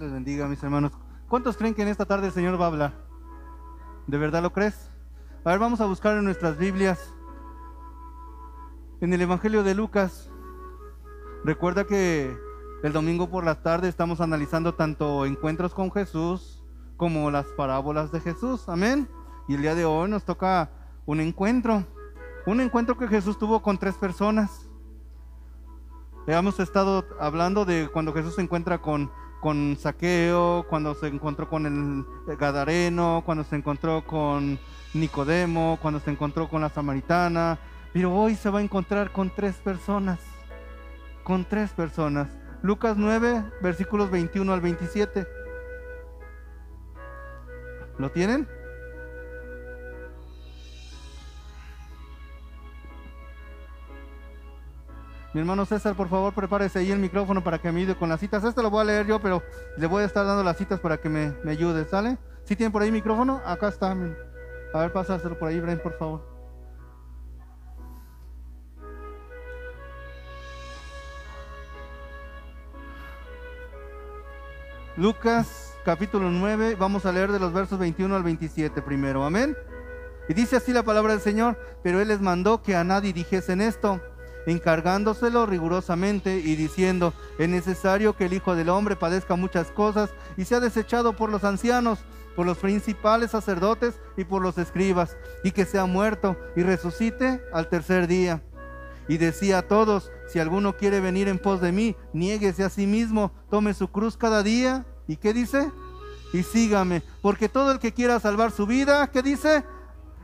Les bendiga, mis hermanos. ¿Cuántos creen que en esta tarde el Señor va a hablar? ¿De verdad lo crees? A ver, vamos a buscar en nuestras Biblias. En el Evangelio de Lucas. Recuerda que el domingo por la tarde estamos analizando tanto encuentros con Jesús como las parábolas de Jesús. Amén. Y el día de hoy nos toca un encuentro. Un encuentro que Jesús tuvo con tres personas. Hemos estado hablando de cuando Jesús se encuentra con, con Saqueo, cuando se encontró con el Gadareno, cuando se encontró con Nicodemo, cuando se encontró con la Samaritana. Pero hoy se va a encontrar con tres personas. Con tres personas. Lucas 9, versículos 21 al 27. ¿Lo tienen? Mi hermano César, por favor, prepárese ahí el micrófono para que me ayude con las citas. Este lo voy a leer yo, pero le voy a estar dando las citas para que me, ayude, ¿sale? ¿Sí tienen por ahí micrófono? Acá está. A ver, pásaselo por ahí, Bren, por favor. Lucas capítulo 9, vamos a leer de los versos 21 al 27 primero, amén. Y dice así la palabra del Señor, pero Él les mandó que a nadie dijesen esto encargándoselo rigurosamente y diciendo, es necesario que el Hijo del Hombre padezca muchas cosas y sea desechado por los ancianos, por los principales sacerdotes y por los escribas, y que sea muerto y resucite al tercer día. Y decía a todos, si alguno quiere venir en pos de mí, niéguese a sí mismo, tome su cruz cada día. ¿Y qué dice? Y sígame, porque todo el que quiera salvar su vida, ¿qué dice?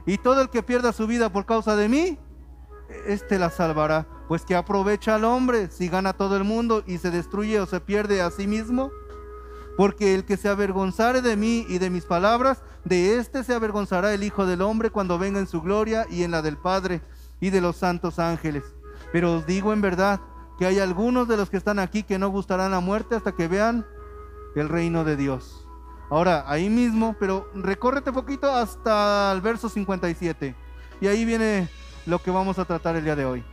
Y todo el que pierda su vida por causa de mí, este la salvará. Pues que aprovecha al hombre si gana todo el mundo y se destruye o se pierde a sí mismo. Porque el que se avergonzare de mí y de mis palabras, de éste se avergonzará el Hijo del Hombre cuando venga en su gloria y en la del Padre y de los santos ángeles. Pero os digo en verdad que hay algunos de los que están aquí que no gustarán la muerte hasta que vean el reino de Dios. Ahora, ahí mismo, pero recórrete poquito hasta el verso 57. Y ahí viene lo que vamos a tratar el día de hoy.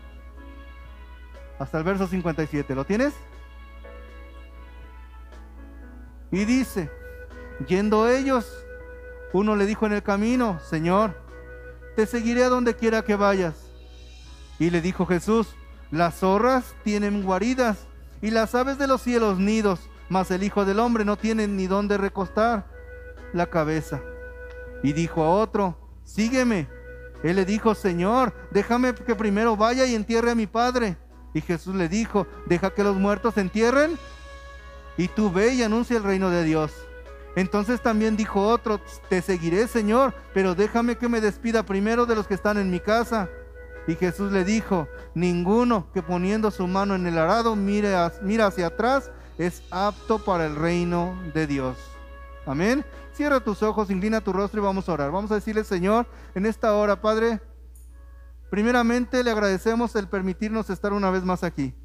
Hasta el verso 57. ¿Lo tienes? Y dice, yendo ellos, uno le dijo en el camino, Señor, te seguiré a donde quiera que vayas. Y le dijo Jesús, las zorras tienen guaridas y las aves de los cielos nidos, mas el Hijo del Hombre no tiene ni dónde recostar la cabeza. Y dijo a otro, sígueme. Él le dijo, Señor, déjame que primero vaya y entierre a mi padre. Y Jesús le dijo, deja que los muertos se entierren y tú ve y anuncia el reino de Dios. Entonces también dijo otro, te seguiré, Señor, pero déjame que me despida primero de los que están en mi casa. Y Jesús le dijo, ninguno que poniendo su mano en el arado mire, mira hacia atrás es apto para el reino de Dios. Amén. Cierra tus ojos, inclina tu rostro y vamos a orar. Vamos a decirle, Señor, en esta hora, Padre, primeramente le agradecemos el permitirnos estar una vez más aquí.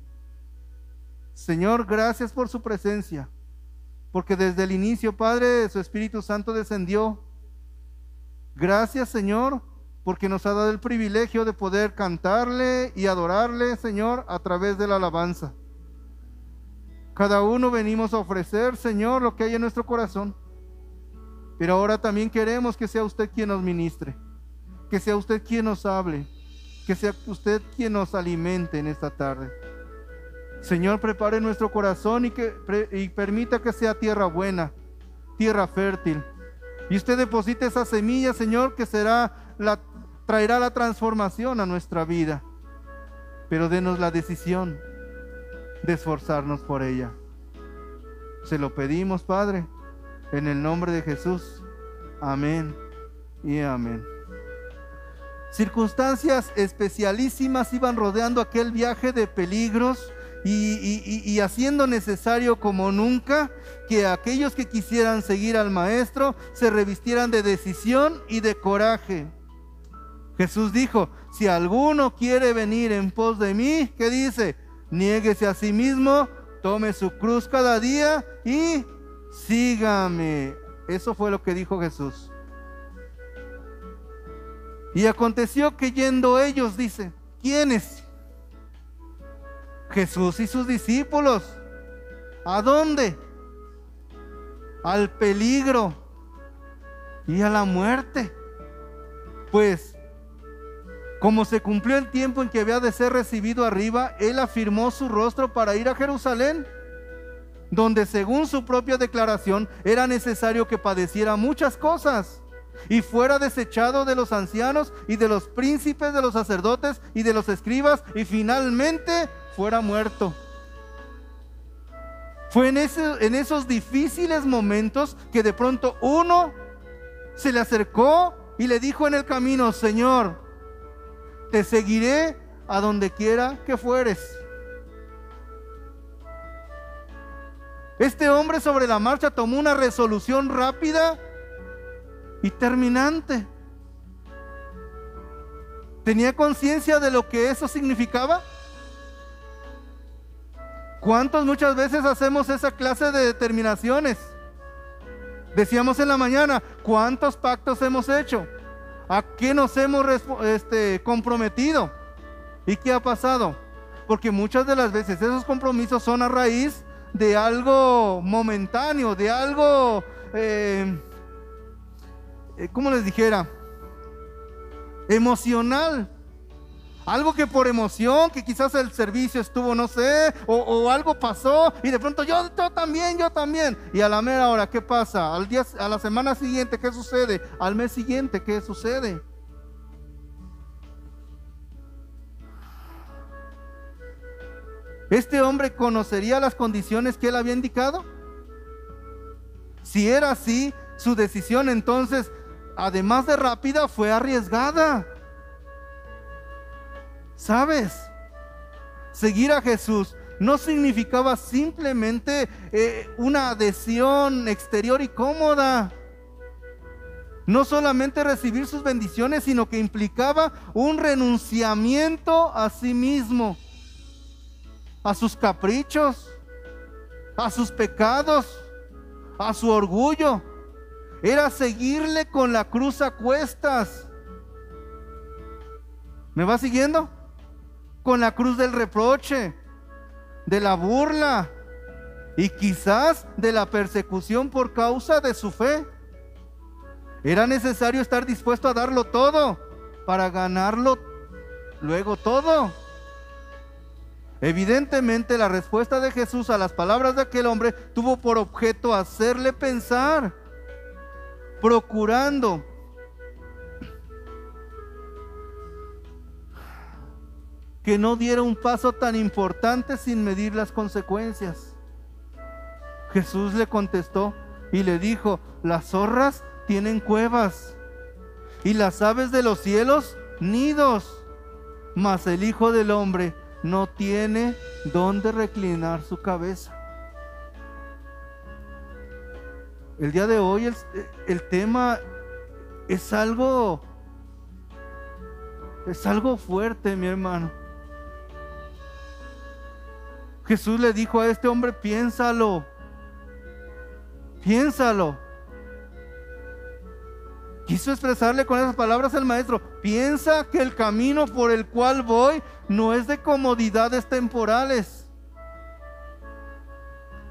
Señor, gracias por su presencia, porque desde el inicio, Padre, su Espíritu Santo descendió. Gracias, Señor, porque nos ha dado el privilegio de poder cantarle y adorarle, Señor, a través de la alabanza. Cada uno venimos a ofrecer, Señor, lo que hay en nuestro corazón. Pero ahora también queremos que sea usted quien nos ministre, que sea usted quien nos hable, que sea usted quien nos alimente en esta tarde. Señor, prepare nuestro corazón y, que, y permita que sea tierra buena, tierra fértil. Y usted deposite esa semilla, Señor, que será la, traerá la transformación a nuestra vida. Pero denos la decisión de esforzarnos por ella. Se lo pedimos, Padre en el nombre de Jesús. Amén y amén. Circunstancias especialísimas iban rodeando aquel viaje de peligros y, haciendo necesario como nunca que aquellos que quisieran seguir al Maestro se revistieran de decisión y de coraje. Jesús dijo, si alguno quiere venir en pos de mí, ¿qué dice? Niéguese a sí mismo, tome su cruz cada día y sígame. Eso fue lo que dijo Jesús. Y aconteció que yendo ellos, dice, ¿quiénes? Jesús y sus discípulos. ¿A dónde? al peligro y a la muerte. Pues, como se cumplió el tiempo en que había de ser recibido arriba, él afirmó su rostro para ir a Jerusalén, donde según su propia declaración era necesario que padeciera muchas cosas y fuera desechado de los ancianos y de los príncipes, de los sacerdotes y de los escribas y finalmente fuera muerto. Fue en, esos difíciles momentos que de pronto uno se le acercó y le dijo en el camino, Señor, te seguiré a donde quiera que fueres. Este hombre sobre la marcha tomó una resolución rápida y terminante. ¿Tenía conciencia de lo que eso significaba? ¿Cuántos muchas veces hacemos esa clase de determinaciones? Decíamos en la mañana, ¿cuántos pactos hemos hecho? ¿A qué nos hemos este, comprometido? ¿Y qué ha pasado? Porque muchas de las veces esos compromisos son a raíz de algo momentáneo, de algo, eh, eh, ¿cómo les dijera? Emocional. Algo que por emoción, que quizás el servicio estuvo, no sé, o, algo pasó y de pronto yo, yo, también, yo también. Y a la mera hora, ¿qué pasa? Al día, a la semana siguiente, ¿qué sucede? Al mes siguiente, ¿qué sucede? ¿Este hombre conocería las condiciones que él había indicado? Si era así, su decisión entonces, además de rápida, fue arriesgada. ¿Sabes? Seguir a Jesús no significaba simplemente eh, una adhesión exterior y cómoda. No solamente recibir sus bendiciones, sino que implicaba un renunciamiento a sí mismo, a sus caprichos, a sus pecados, a su orgullo. Era seguirle con la cruz a cuestas. ¿Me va siguiendo? con la cruz del reproche, de la burla y quizás de la persecución por causa de su fe. Era necesario estar dispuesto a darlo todo para ganarlo luego todo. Evidentemente la respuesta de Jesús a las palabras de aquel hombre tuvo por objeto hacerle pensar, procurando que no diera un paso tan importante sin medir las consecuencias. Jesús le contestó y le dijo, las zorras tienen cuevas y las aves de los cielos nidos, mas el Hijo del Hombre no tiene dónde reclinar su cabeza. El día de hoy el, el tema es algo, es algo fuerte, mi hermano. Jesús le dijo a este hombre, piénsalo, piénsalo. Quiso expresarle con esas palabras el maestro, piensa que el camino por el cual voy no es de comodidades temporales.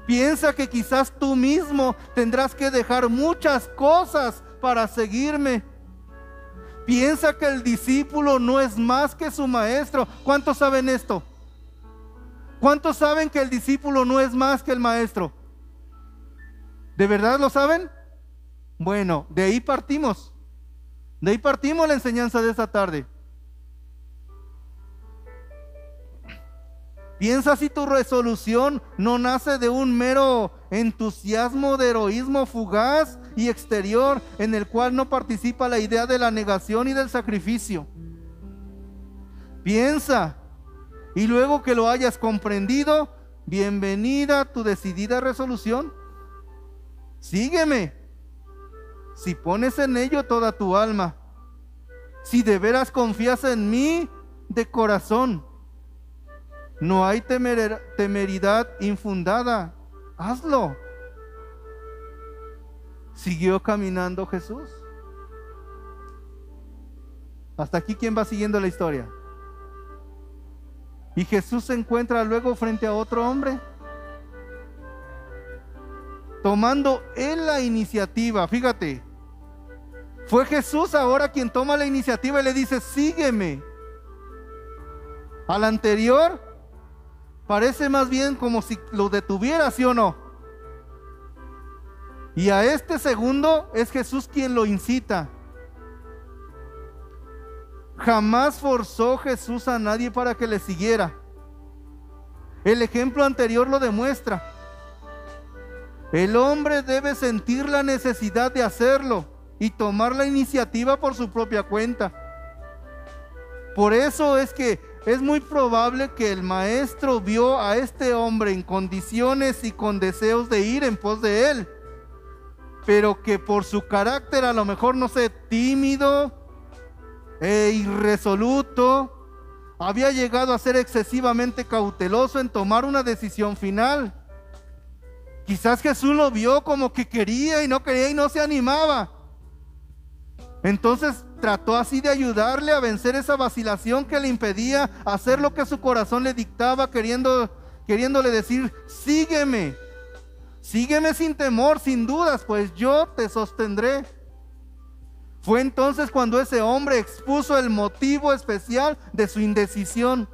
Piensa que quizás tú mismo tendrás que dejar muchas cosas para seguirme. Piensa que el discípulo no es más que su maestro. ¿Cuántos saben esto? ¿Cuántos saben que el discípulo no es más que el maestro? ¿De verdad lo saben? Bueno, de ahí partimos. De ahí partimos la enseñanza de esta tarde. Piensa si tu resolución no nace de un mero entusiasmo de heroísmo fugaz y exterior en el cual no participa la idea de la negación y del sacrificio. Piensa y luego que lo hayas comprendido, bienvenida tu decidida resolución. Sígueme. Si pones en ello toda tu alma, si de veras confías en mí de corazón, no hay temeridad infundada. Hazlo. Siguió caminando Jesús. Hasta aquí, ¿quién va siguiendo la historia? Y Jesús se encuentra luego frente a otro hombre. tomando él la iniciativa. Fíjate, fue Jesús ahora quien toma la iniciativa y le dice, sígueme. Al anterior parece más bien como si lo detuviera, ¿sí o no? Y a este segundo es Jesús quien lo incita. Jamás forzó Jesús a nadie para que le siguiera. El ejemplo anterior lo demuestra. El hombre debe sentir la necesidad de hacerlo y tomar la iniciativa por su propia cuenta. Por eso es que es muy probable que el maestro vio a este hombre en condiciones y con deseos de ir en pos de él, pero que por su carácter a lo mejor no sé, tímido e irresoluto, había llegado a ser excesivamente cauteloso en tomar una decisión final. Quizás Jesús lo vio como que quería y no quería y no se animaba. Entonces trató así de ayudarle a vencer esa vacilación que le impedía hacer lo que su corazón le dictaba, queriendo, queriéndole decir, sígueme, sígueme sin temor, sin dudas, pues yo te sostendré. Fue entonces cuando ese hombre expuso el motivo especial de su indecisión.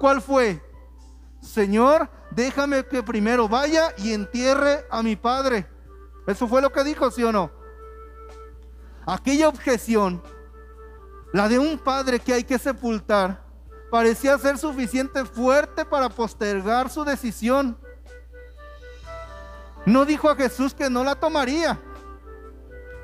¿Cuál fue? Señor, déjame que primero vaya y entierre a mi padre. Eso fue lo que dijo, ¿sí o no? Aquella objeción, la de un padre que hay que sepultar, parecía ser suficiente fuerte para postergar su decisión. No dijo a Jesús que no la tomaría.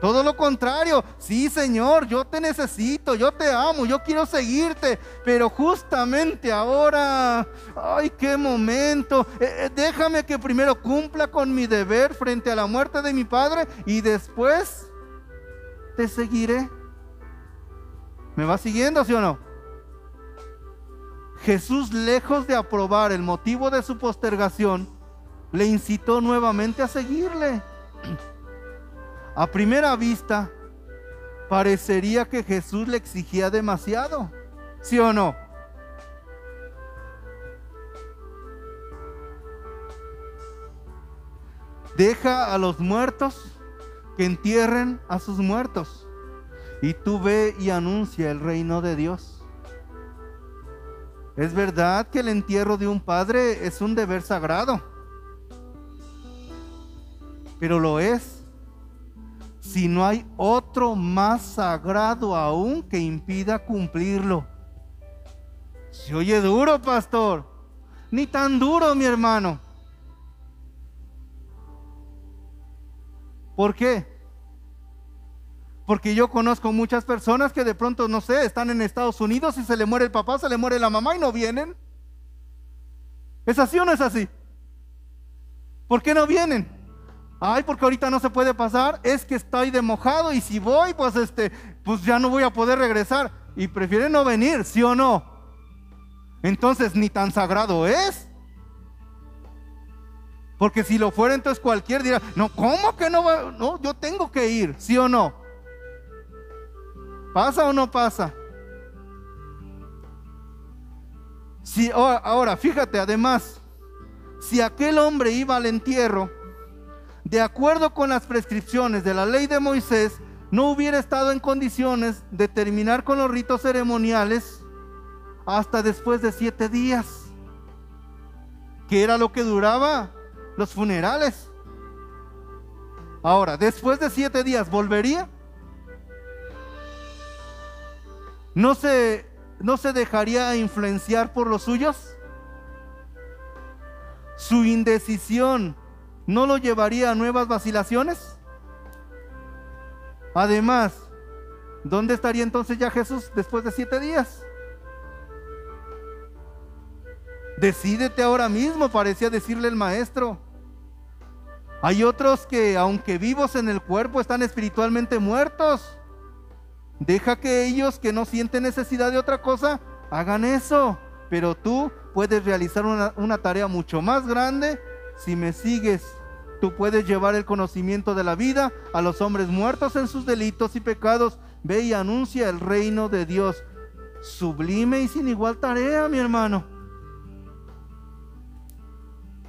Todo lo contrario, sí Señor, yo te necesito, yo te amo, yo quiero seguirte, pero justamente ahora, ay, qué momento, eh, eh, déjame que primero cumpla con mi deber frente a la muerte de mi padre y después te seguiré. ¿Me va siguiendo, sí o no? Jesús, lejos de aprobar el motivo de su postergación, le incitó nuevamente a seguirle. A primera vista, parecería que Jesús le exigía demasiado. ¿Sí o no? Deja a los muertos que entierren a sus muertos. Y tú ve y anuncia el reino de Dios. Es verdad que el entierro de un padre es un deber sagrado. Pero lo es si no hay otro más sagrado aún que impida cumplirlo. Se oye duro, pastor. Ni tan duro, mi hermano. ¿Por qué? Porque yo conozco muchas personas que de pronto, no sé, están en Estados Unidos y se le muere el papá, se le muere la mamá y no vienen. ¿Es así o no es así? ¿Por qué no vienen? Ay, porque ahorita no se puede pasar, es que estoy de mojado y si voy, pues este, pues ya no voy a poder regresar. Y prefiere no venir, ¿sí o no? Entonces ni tan sagrado es. Porque si lo fuera, entonces cualquier dirá, no, ¿cómo que no va? No, yo tengo que ir, ¿sí o no? ¿Pasa o no pasa? Si, ahora, fíjate, además, si aquel hombre iba al entierro, de acuerdo con las prescripciones de la ley de Moisés, no hubiera estado en condiciones de terminar con los ritos ceremoniales hasta después de siete días, que era lo que duraba los funerales. Ahora, después de siete días, ¿volvería? ¿No se, no se dejaría influenciar por los suyos? Su indecisión ¿no lo llevaría a nuevas vacilaciones? Además, ¿dónde estaría entonces ya Jesús después de siete días? Decídete ahora mismo, parecía decirle el maestro. Hay otros que, aunque vivos en el cuerpo, están espiritualmente muertos. Deja que ellos que no sienten necesidad de otra cosa, hagan eso. Pero tú puedes realizar una, tarea mucho más grande si me sigues Tú puedes llevar el conocimiento de la vida a los hombres muertos en sus delitos y pecados. Ve y anuncia el reino de Dios. Sublime y sin igual tarea, mi hermano.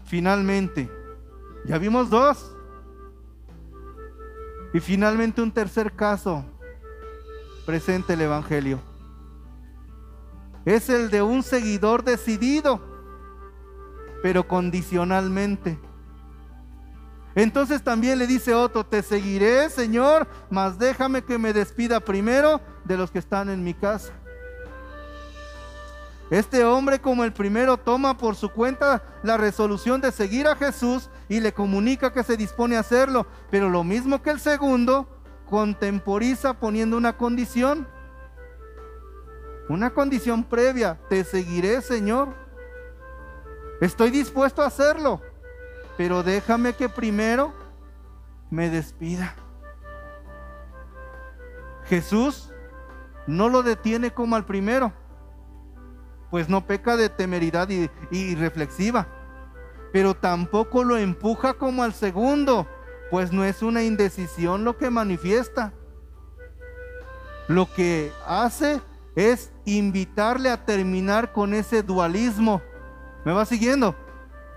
Finalmente, Ya vimos dos. Y finalmente un tercer caso presente el Evangelio. Es el de un seguidor decidido, pero condicionalmente. Entonces también le dice otro, te seguiré, Señor, mas déjame que me despida primero de los que están en mi casa. Este hombre como el primero toma por su cuenta la resolución de seguir a Jesús y le comunica que se dispone a hacerlo, pero lo mismo que el segundo, contemporiza poniendo una condición, una condición previa, te seguiré Señor, estoy dispuesto a hacerlo, pero déjame que primero me despida. Jesús no lo detiene como al primero pues no peca de temeridad y, reflexiva, pero tampoco lo empuja como al segundo, pues no es una indecisión lo que manifiesta. Lo que hace es invitarle a terminar con ese dualismo. ¿Me va siguiendo?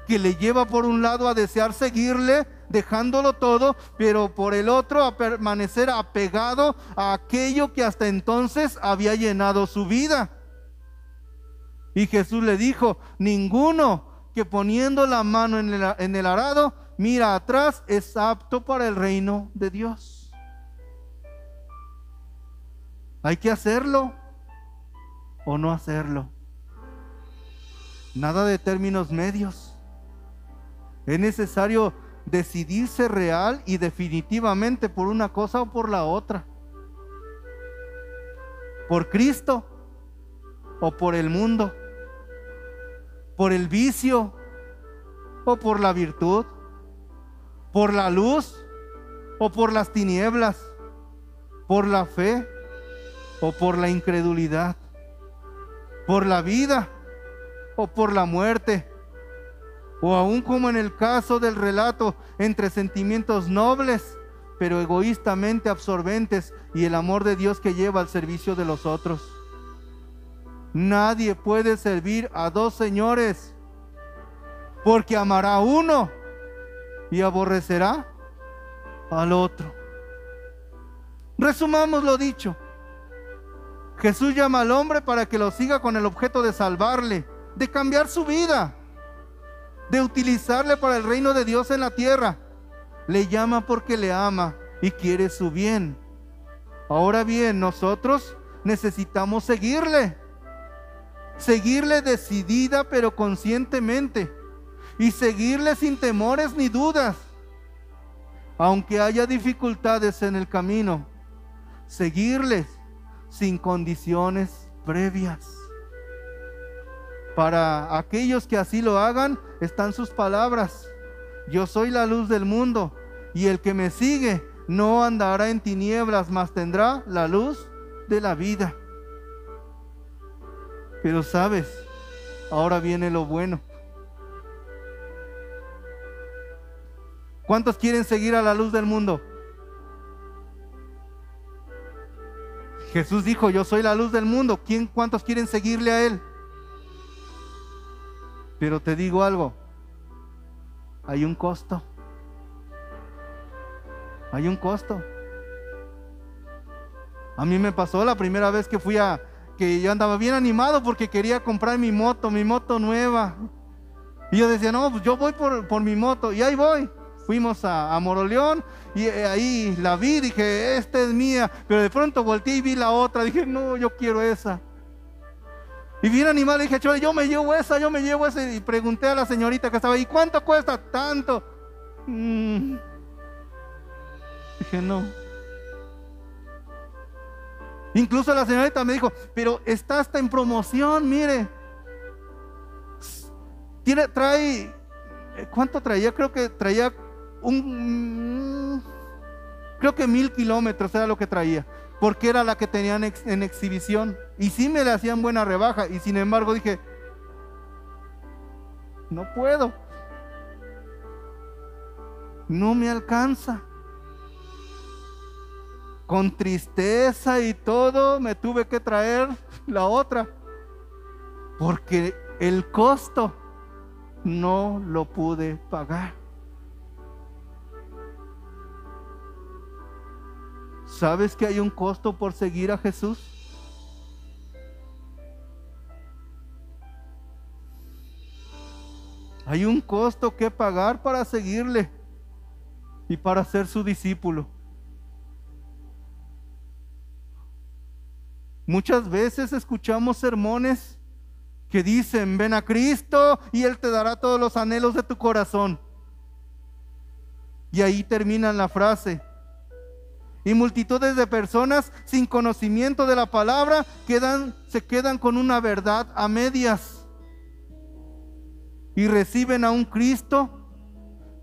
Que le lleva por un lado a desear seguirle, dejándolo todo, pero por el otro a permanecer apegado a aquello que hasta entonces había llenado su vida. Y Jesús le dijo, ninguno que poniendo la mano en el, arado mira atrás es apto para el reino de Dios. Hay que hacerlo o no hacerlo. Nada de términos medios. Es necesario decidirse real y definitivamente por una cosa o por la otra. Por Cristo o por el mundo por el vicio o por la virtud, por la luz o por las tinieblas, por la fe o por la incredulidad, por la vida o por la muerte, o aún como en el caso del relato entre sentimientos nobles, pero egoístamente absorbentes y el amor de Dios que lleva al servicio de los otros. Nadie puede servir a dos señores, porque amará a uno y aborrecerá al otro. Resumamos lo dicho. Jesús llama al hombre para que lo siga con el objeto de salvarle, de cambiar su vida, de utilizarle para el reino de Dios en la tierra. Le llama porque le ama y quiere su bien. Ahora bien, nosotros necesitamos seguirle seguirle decidida pero conscientemente y seguirle sin temores ni dudas. Aunque haya dificultades en el camino, seguirles sin condiciones previas. Para aquellos que así lo hagan, están sus palabras. Yo soy la luz del mundo y el que me sigue no andará en tinieblas, mas tendrá la luz de la vida. Pero sabes, ahora viene lo bueno. ¿Cuántos quieren seguir a la luz del mundo? Jesús dijo, yo soy la luz del mundo. ¿Quién, ¿Cuántos quieren seguirle a Él? Pero te digo algo, hay un costo. Hay un costo. A mí me pasó la primera vez que fui a, yo andaba bien animado porque quería comprar mi moto, mi moto nueva. Y yo decía, no, pues yo voy por, mi moto. Y ahí voy. Fuimos a, a, Moroleón y eh, ahí la vi, dije, esta es mía. Pero de pronto volteé y vi la otra. Dije, no, yo quiero esa. Y bien animado, dije, yo me llevo esa, yo me llevo esa. Y pregunté a la señorita que estaba ahí, ¿cuánto cuesta? Tanto. Mm. Dije, no. Incluso la señorita me dijo, pero está hasta en promoción, mire. Trae, ¿cuánto traía? Creo que traía un, creo que mil kilómetros era lo que traía, porque era la que tenían en exhibición. Y sí me le hacían buena rebaja, y sin embargo dije, no puedo. No me alcanza con tristeza y todo, me tuve que traer la otra, porque el costo no lo pude pagar. ¿Sabes que hay un costo por seguir a Jesús? Hay un costo que pagar para seguirle y para ser su discípulo. Muchas veces escuchamos sermones que dicen, ven a Cristo y Él te dará todos los anhelos de tu corazón. Y ahí termina la frase. Y multitudes de personas sin conocimiento de la palabra quedan, se quedan con una verdad a medias. Y reciben a un Cristo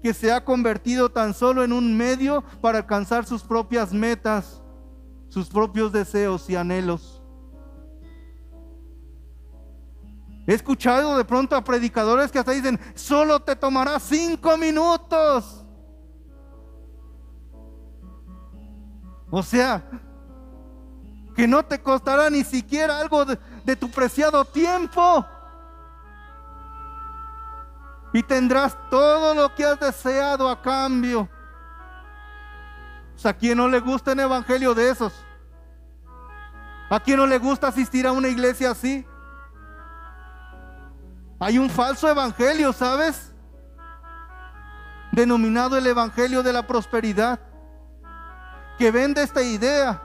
que se ha convertido tan solo en un medio para alcanzar sus propias metas, sus propios deseos y anhelos. He escuchado de pronto a predicadores que hasta dicen, solo te tomará cinco minutos. O sea, que no te costará ni siquiera algo de, tu preciado tiempo. Y tendrás todo lo que has deseado a cambio. ¿A quién no le gusta un evangelio de esos? ¿A quién no le gusta asistir a una iglesia así? Hay un falso evangelio, ¿sabes? Denominado el evangelio de la prosperidad, que vende esta idea.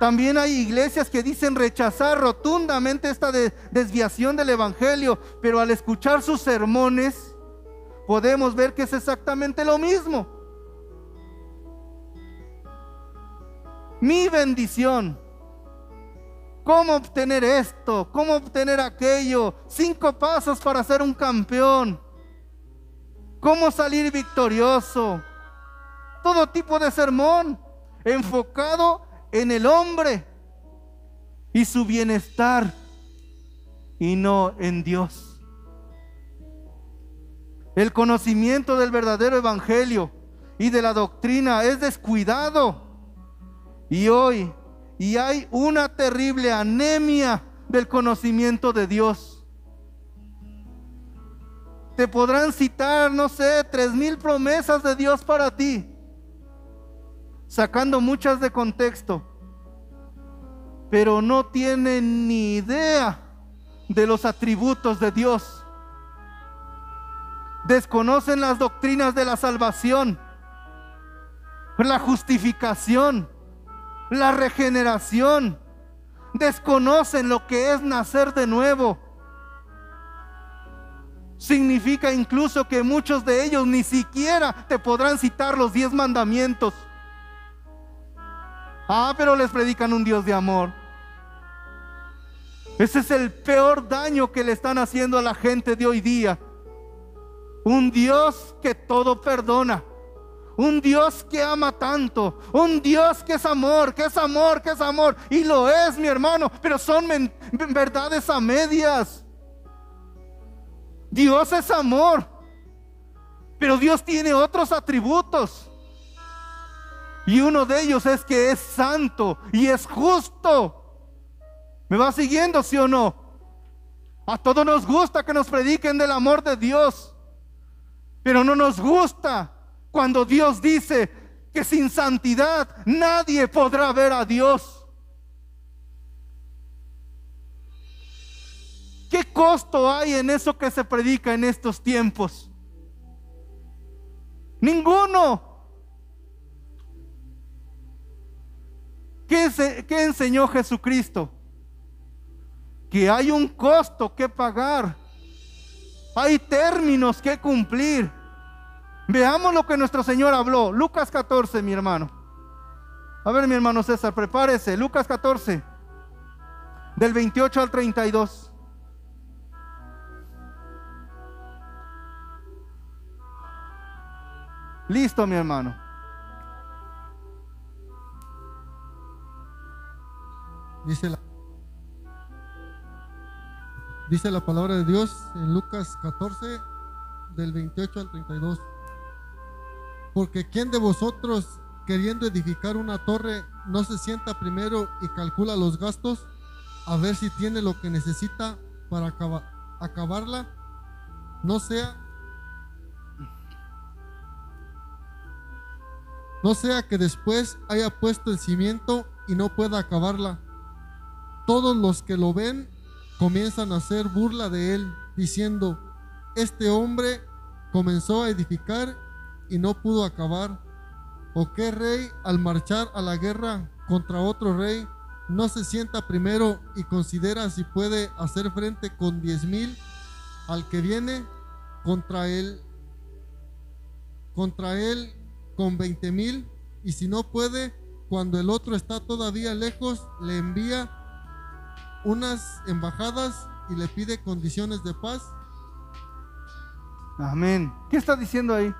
También hay iglesias que dicen rechazar rotundamente esta desviación del evangelio, pero al escuchar sus sermones podemos ver que es exactamente lo mismo. Mi bendición ¿Cómo obtener esto? ¿Cómo obtener aquello? Cinco pasos para ser un campeón. ¿Cómo salir victorioso? Todo tipo de sermón enfocado en el hombre y su bienestar y no en Dios. El conocimiento del verdadero evangelio y de la doctrina es descuidado. Y hoy y hay una terrible anemia del conocimiento de Dios. Te podrán citar, no sé, tres mil promesas de Dios para ti, sacando muchas de contexto, pero no tienen ni idea de los atributos de Dios. Desconocen las doctrinas de la salvación, la justificación, la regeneración. Desconocen lo que es nacer de nuevo. Significa incluso que muchos de ellos ni siquiera te podrán citar los diez mandamientos. Ah, pero les predican un Dios de amor. Ese es el peor daño que le están haciendo a la gente de hoy día. Un Dios que todo perdona. Un Dios que ama tanto, un Dios que es amor, que es amor, que es amor. Y lo es, mi hermano, pero son verdades a medias. Dios es amor, pero Dios tiene otros atributos. Y uno de ellos es que es santo y es justo. ¿Me va siguiendo, sí o no? A todos nos gusta que nos prediquen del amor de Dios, pero no nos gusta cuando Dios dice que sin santidad nadie podrá ver a Dios. ¿Qué costo hay en eso que se predica en estos tiempos? Ninguno. ¿Qué, ¿Qué, enseñó Jesucristo? Que hay un costo que pagar. Hay términos que cumplir. Veamos lo que nuestro Señor habló. Lucas 14, mi hermano. A ver, mi hermano César, prepárese. Lucas 14, del 28 al 32. Listo, mi hermano. Dice la, dice la palabra de Dios en Lucas 14, del 28 al 32. Porque ¿quién de vosotros, queriendo edificar una torre, no se sienta primero y calcula los gastos a ver si tiene lo que necesita para acabarla? No sea no sea que después haya puesto el cimiento y no pueda acabarla. Todos los que lo ven comienzan a hacer burla de él, diciendo, este hombre comenzó a edificar y no pudo acabar. ¿O qué rey al marchar a la guerra contra otro rey no se sienta primero y considera si puede hacer frente con diez mil al que viene contra él, contra él con veinte mil y si no puede, cuando el otro está todavía lejos, le envía unas embajadas y le pide condiciones de paz. Amén. ¿Qué está diciendo ahí?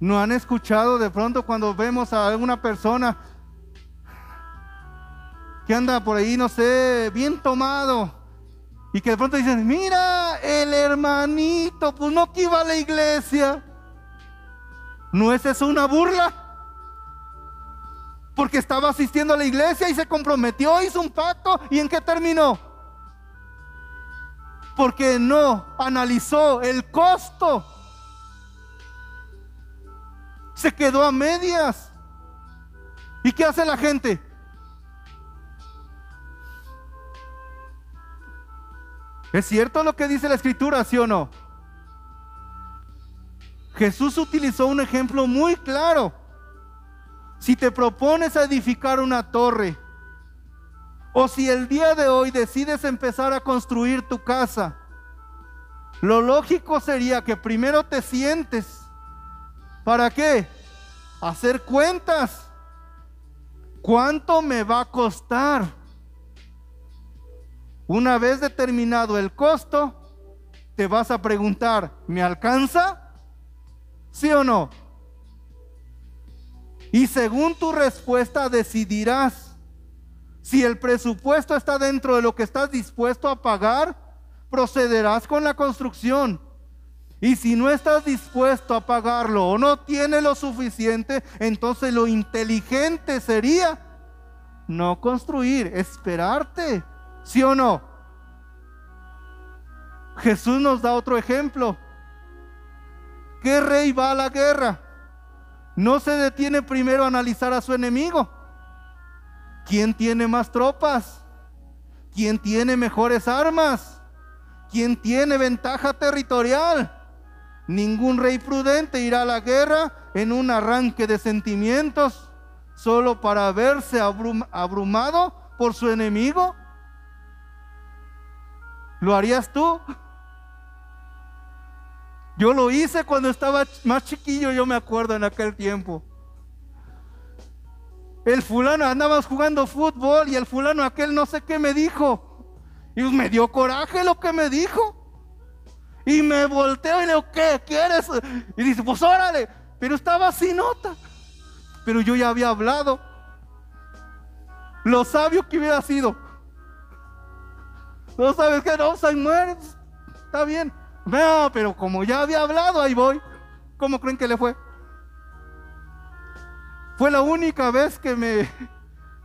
¿No han escuchado de pronto cuando vemos a alguna persona que anda por ahí, no sé, bien tomado? Y que de pronto dicen, mira, el hermanito, pues no que iba a la iglesia. ¿No es eso una burla? Porque estaba asistiendo a la iglesia y se comprometió, hizo un pacto. ¿Y en qué terminó? Porque no analizó el costo se quedó a medias. ¿Y qué hace la gente? ¿Es cierto lo que dice la escritura, sí o no? Jesús utilizó un ejemplo muy claro. Si te propones edificar una torre, o si el día de hoy decides empezar a construir tu casa, lo lógico sería que primero te sientes ¿Para qué? Hacer cuentas. ¿Cuánto me va a costar? Una vez determinado el costo, te vas a preguntar, ¿me alcanza? ¿Sí o no? Y según tu respuesta decidirás si el presupuesto está dentro de lo que estás dispuesto a pagar, procederás con la construcción. Y si no estás dispuesto a pagarlo o no tienes lo suficiente, entonces lo inteligente sería no construir, esperarte. ¿Sí o no? Jesús nos da otro ejemplo. ¿Qué rey va a la guerra? No se detiene primero a analizar a su enemigo. ¿Quién tiene más tropas? ¿Quién tiene mejores armas? ¿Quién tiene ventaja territorial? Ningún rey prudente irá a la guerra en un arranque de sentimientos solo para verse abrumado por su enemigo. ¿Lo harías tú? Yo lo hice cuando estaba más chiquillo, yo me acuerdo en aquel tiempo. El fulano andábamos jugando fútbol y el fulano aquel no sé qué me dijo. Y me dio coraje lo que me dijo. Y me volteo y le digo, ¿qué quieres? Y dice, pues órale. Pero estaba sin nota. Pero yo ya había hablado. Lo sabio que hubiera sido. No sabes que no, se muere. Está bien. No, pero como ya había hablado, ahí voy. ¿Cómo creen que le fue? Fue la única vez que me,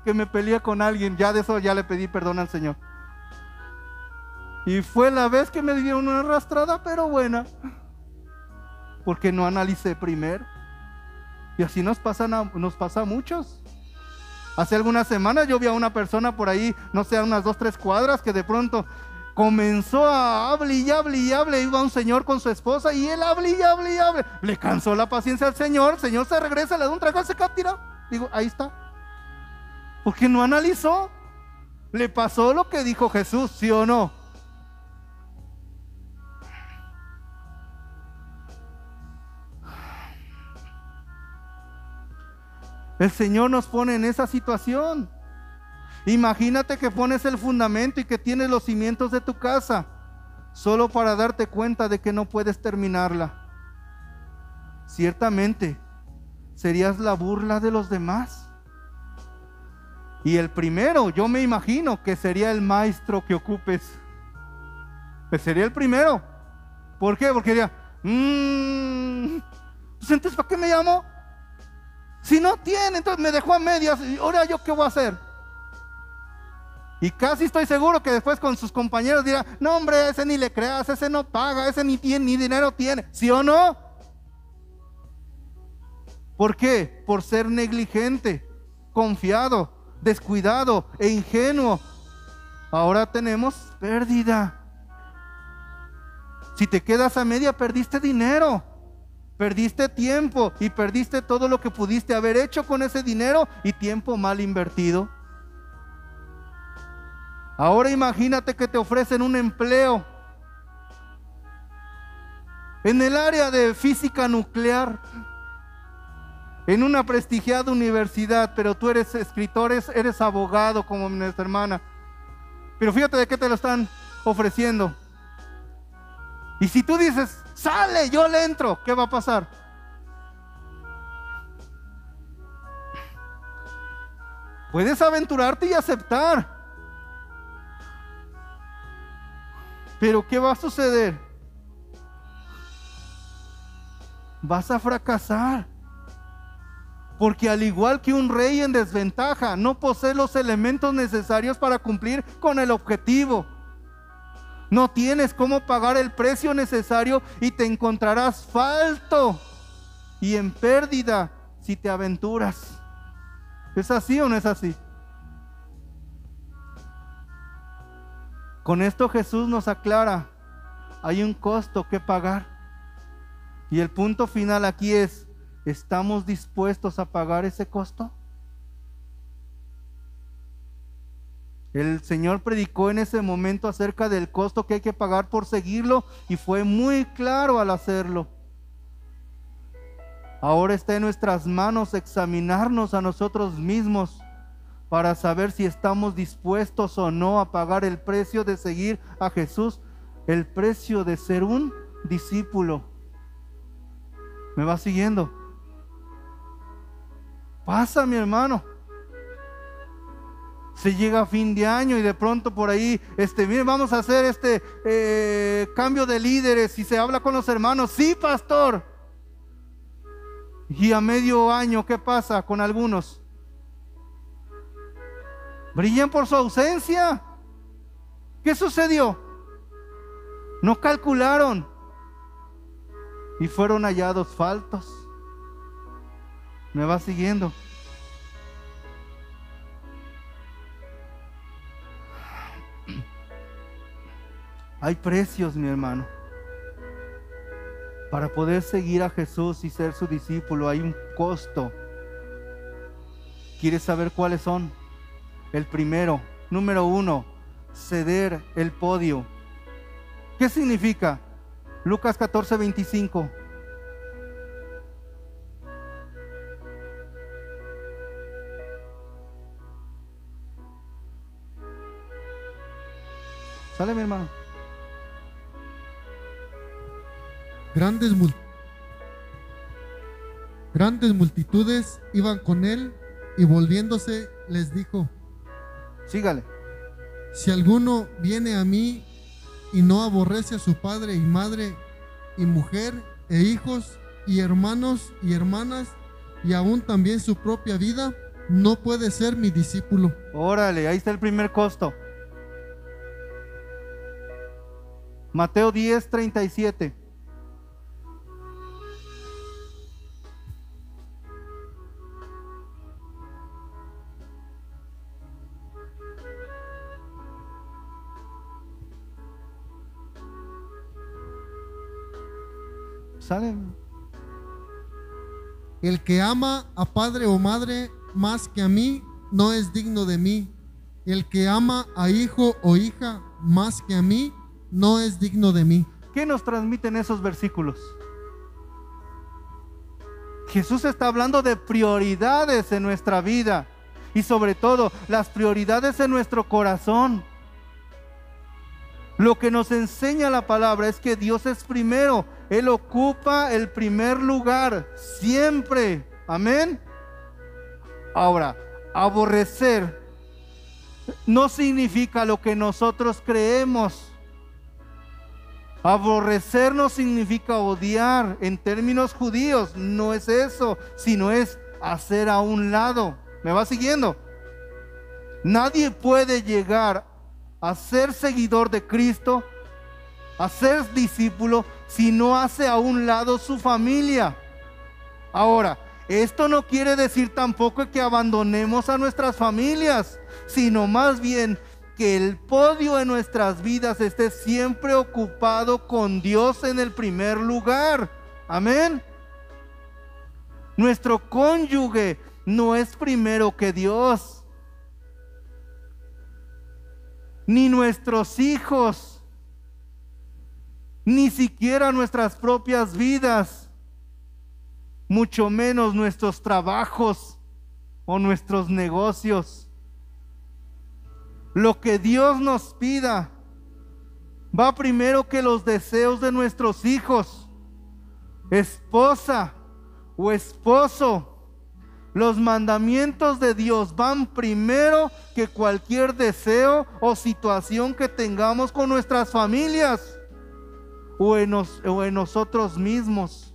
que me peleé con alguien. Ya de eso ya le pedí perdón al Señor. Y fue la vez que me dieron una arrastrada, pero buena. Porque no analicé primero. Y así nos, pasa nos pasa a muchos. Hace algunas semanas yo vi a una persona por ahí, no sé, a unas dos, tres cuadras, que de pronto comenzó a hablar y hable y hable. Iba un señor con su esposa y él habla y habla y hable. Le cansó la paciencia al señor. El señor se regresa, le da un trago, se queda Digo, ahí está. Porque no analizó. Le pasó lo que dijo Jesús, ¿sí o no? El Señor nos pone en esa situación. Imagínate que pones el fundamento y que tienes los cimientos de tu casa solo para darte cuenta de que no puedes terminarla. Ciertamente, serías la burla de los demás. Y el primero, yo me imagino que sería el maestro que ocupes. Pues sería el primero. ¿Por qué? Porque diría, mmm, entonces ¿para qué me llamo? Si no tiene, entonces me dejó a medias. ¿Y ahora yo qué voy a hacer? Y casi estoy seguro que después con sus compañeros dirá, no hombre, ese ni le creas, ese no paga, ese ni tiene, ni dinero tiene. ¿Sí o no? ¿Por qué? Por ser negligente, confiado, descuidado e ingenuo. Ahora tenemos pérdida. Si te quedas a media, perdiste dinero, perdiste tiempo y perdiste todo lo que pudiste haber hecho con ese dinero y tiempo mal invertido. Ahora imagínate que te ofrecen un empleo en el área de física nuclear, en una prestigiada universidad, pero tú eres escritor, eres abogado como nuestra hermana. Pero fíjate de qué te lo están ofreciendo. Y si tú dices, sale, yo le entro, ¿qué va a pasar? Puedes aventurarte y aceptar. Pero ¿qué va a suceder? Vas a fracasar. Porque al igual que un rey en desventaja, no posee los elementos necesarios para cumplir con el objetivo. No tienes cómo pagar el precio necesario y te encontrarás falto y en pérdida si te aventuras. ¿Es así o no es así? Con esto Jesús nos aclara, hay un costo que pagar. Y el punto final aquí es, ¿estamos dispuestos a pagar ese costo? El Señor predicó en ese momento acerca del costo que hay que pagar por seguirlo y fue muy claro al hacerlo. Ahora está en nuestras manos examinarnos a nosotros mismos para saber si estamos dispuestos o no a pagar el precio de seguir a Jesús, el precio de ser un discípulo. ¿Me va siguiendo? Pasa, mi hermano se llega a fin de año y de pronto por ahí, este, miren, vamos a hacer este eh, cambio de líderes y se habla con los hermanos, sí, pastor. Y a medio año, ¿qué pasa con algunos? Brillan por su ausencia. ¿Qué sucedió? No calcularon y fueron hallados faltos. ¿Me va siguiendo? Hay precios, mi hermano. Para poder seguir a Jesús y ser su discípulo hay un costo. ¿Quieres saber cuáles son? El primero, número uno, ceder el podio. ¿Qué significa? Lucas 14, 25. Sale mi hermano. Grandes, grandes multitudes iban con él y volviéndose les dijo, sígale, si alguno viene a mí y no aborrece a su padre y madre y mujer e hijos y hermanos y hermanas y aún también su propia vida, no puede ser mi discípulo. Órale, ahí está el primer costo. Mateo 10, 37. El que ama a padre o madre más que a mí no es digno de mí. El que ama a hijo o hija más que a mí no es digno de mí. ¿Qué nos transmiten esos versículos? Jesús está hablando de prioridades en nuestra vida y sobre todo las prioridades en nuestro corazón. Lo que nos enseña la palabra es que Dios es primero. Él ocupa el primer lugar siempre. Amén. Ahora, aborrecer no significa lo que nosotros creemos. Aborrecer no significa odiar. En términos judíos no es eso, sino es hacer a un lado. ¿Me va siguiendo? Nadie puede llegar a ser seguidor de Cristo, a ser discípulo, si no hace a un lado su familia. Ahora, Esto no quiere decir tampoco que abandonemos a nuestras familias, sino más bien que el podio en nuestras vidas esté siempre ocupado con Dios en el primer lugar. Amén. Nuestro cónyuge no es primero que Dios, ni nuestros hijos, ni siquiera nuestras propias vidas, mucho menos nuestros trabajos o nuestros negocios. Lo que Dios nos pida va primero que los deseos de nuestros hijos, esposa o esposo. Los mandamientos de Dios van primero que cualquier deseo o situación que tengamos con nuestras familias o en, nosotros mismos.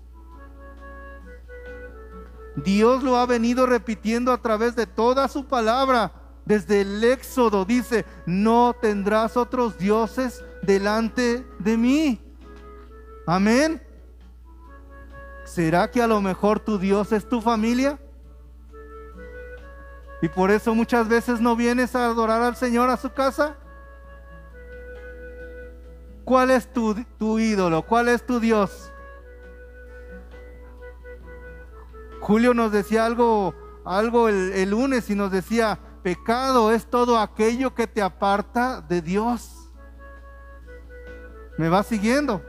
Dios lo ha venido repitiendo a través de toda su palabra desde el Éxodo dice, no tendrás otros dioses delante de mí. Amén. ¿Será que a lo mejor tu Dios es tu familia? Y por eso muchas veces no vienes a adorar al Señor a su casa. ¿Cuál es tu, tu ídolo? ¿Cuál es tu Dios? Julio nos decía algo, algo el, el lunes y nos decía, Pecado es todo aquello que te aparta de Dios. ¿Me va siguiendo?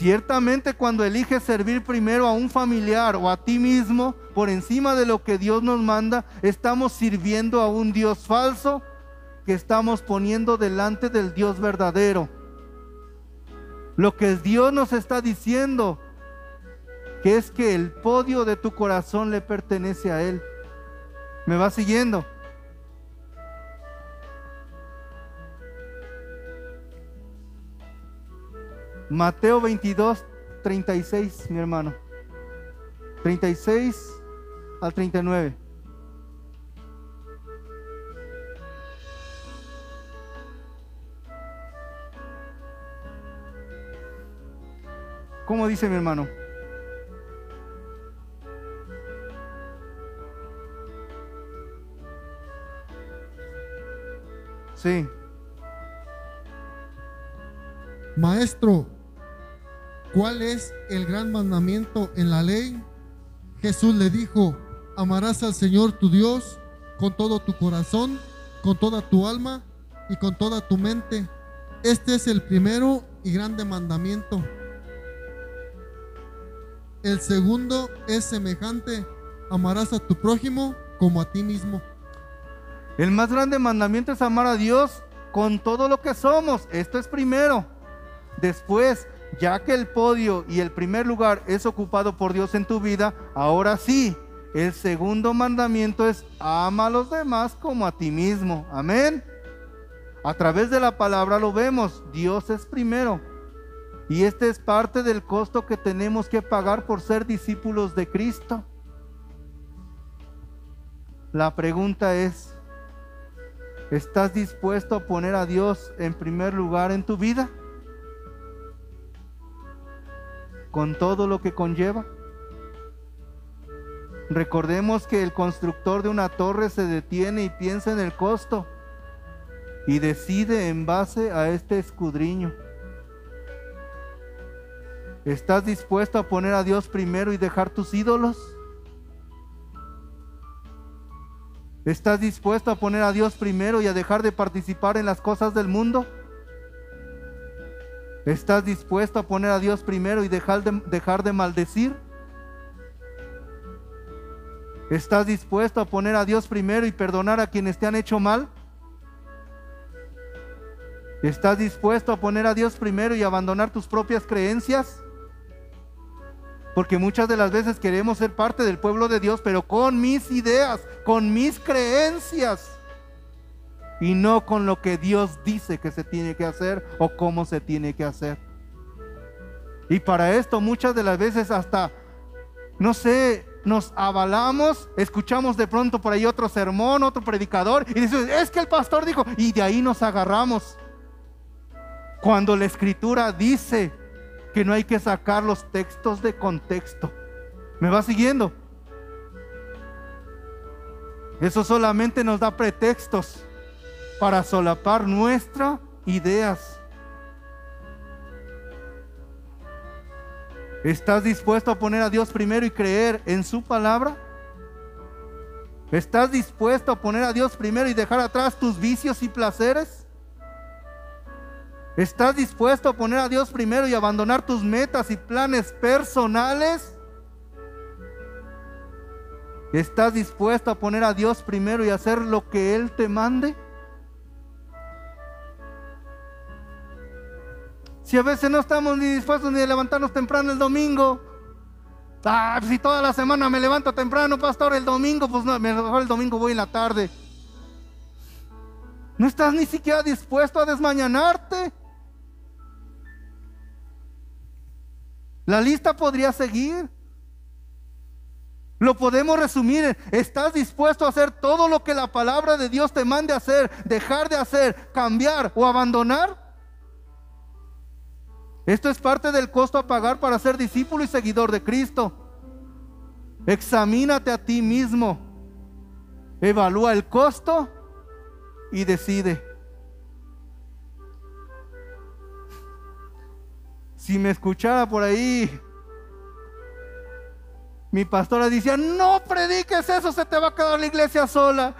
Ciertamente cuando eliges servir primero a un familiar o a ti mismo por encima de lo que Dios nos manda, estamos sirviendo a un Dios falso que estamos poniendo delante del Dios verdadero. Lo que Dios nos está diciendo que es que el podio de tu corazón le pertenece a Él. ¿Me va siguiendo? Mateo 22, 36, mi hermano. 36 al 39. ¿Cómo dice mi hermano? Sí. Maestro, ¿cuál es el gran mandamiento en la ley? Jesús le dijo, amarás al Señor tu Dios con todo tu corazón, con toda tu alma y con toda tu mente. Este es el primero y grande mandamiento. El segundo es semejante, amarás a tu prójimo como a ti mismo. El más grande mandamiento es amar a Dios con todo lo que somos. Esto es primero. Después, ya que el podio y el primer lugar es ocupado por Dios en tu vida, ahora sí, el segundo mandamiento es ama a los demás como a ti mismo. Amén. A través de la palabra lo vemos. Dios es primero. Y este es parte del costo que tenemos que pagar por ser discípulos de Cristo. La pregunta es, ¿Estás dispuesto a poner a Dios en primer lugar en tu vida? Con todo lo que conlleva. Recordemos que el constructor de una torre se detiene y piensa en el costo y decide en base a este escudriño. ¿Estás dispuesto a poner a Dios primero y dejar tus ídolos? ¿Estás dispuesto a poner a Dios primero y a dejar de participar en las cosas del mundo? ¿Estás dispuesto a poner a Dios primero y dejar de, dejar de maldecir? ¿Estás dispuesto a poner a Dios primero y perdonar a quienes te han hecho mal? ¿Estás dispuesto a poner a Dios primero y abandonar tus propias creencias? Porque muchas de las veces queremos ser parte del pueblo de Dios, pero con mis ideas, con mis creencias. Y no con lo que Dios dice que se tiene que hacer o cómo se tiene que hacer. Y para esto muchas de las veces hasta, no sé, nos avalamos, escuchamos de pronto por ahí otro sermón, otro predicador, y dices, es que el pastor dijo, y de ahí nos agarramos. Cuando la escritura dice que no hay que sacar los textos de contexto. ¿Me va siguiendo? Eso solamente nos da pretextos para solapar nuestras ideas. ¿Estás dispuesto a poner a Dios primero y creer en su palabra? ¿Estás dispuesto a poner a Dios primero y dejar atrás tus vicios y placeres? ¿Estás dispuesto a poner a Dios primero y abandonar tus metas y planes personales? ¿Estás dispuesto a poner a Dios primero y hacer lo que Él te mande? Si a veces no estamos ni dispuestos ni a levantarnos temprano el domingo. Ah, si toda la semana me levanto temprano, pastor, el domingo, pues no, mejor el domingo voy en la tarde. No estás ni siquiera dispuesto a desmañanarte. La lista podría seguir. Lo podemos resumir ¿estás dispuesto a hacer todo lo que la palabra de Dios te mande hacer, dejar de hacer, cambiar o abandonar? Esto es parte del costo a pagar para ser discípulo y seguidor de Cristo. Examínate a ti mismo. Evalúa el costo y decide. Si me escuchara por ahí, mi pastora decía, no prediques eso, se te va a quedar la iglesia sola.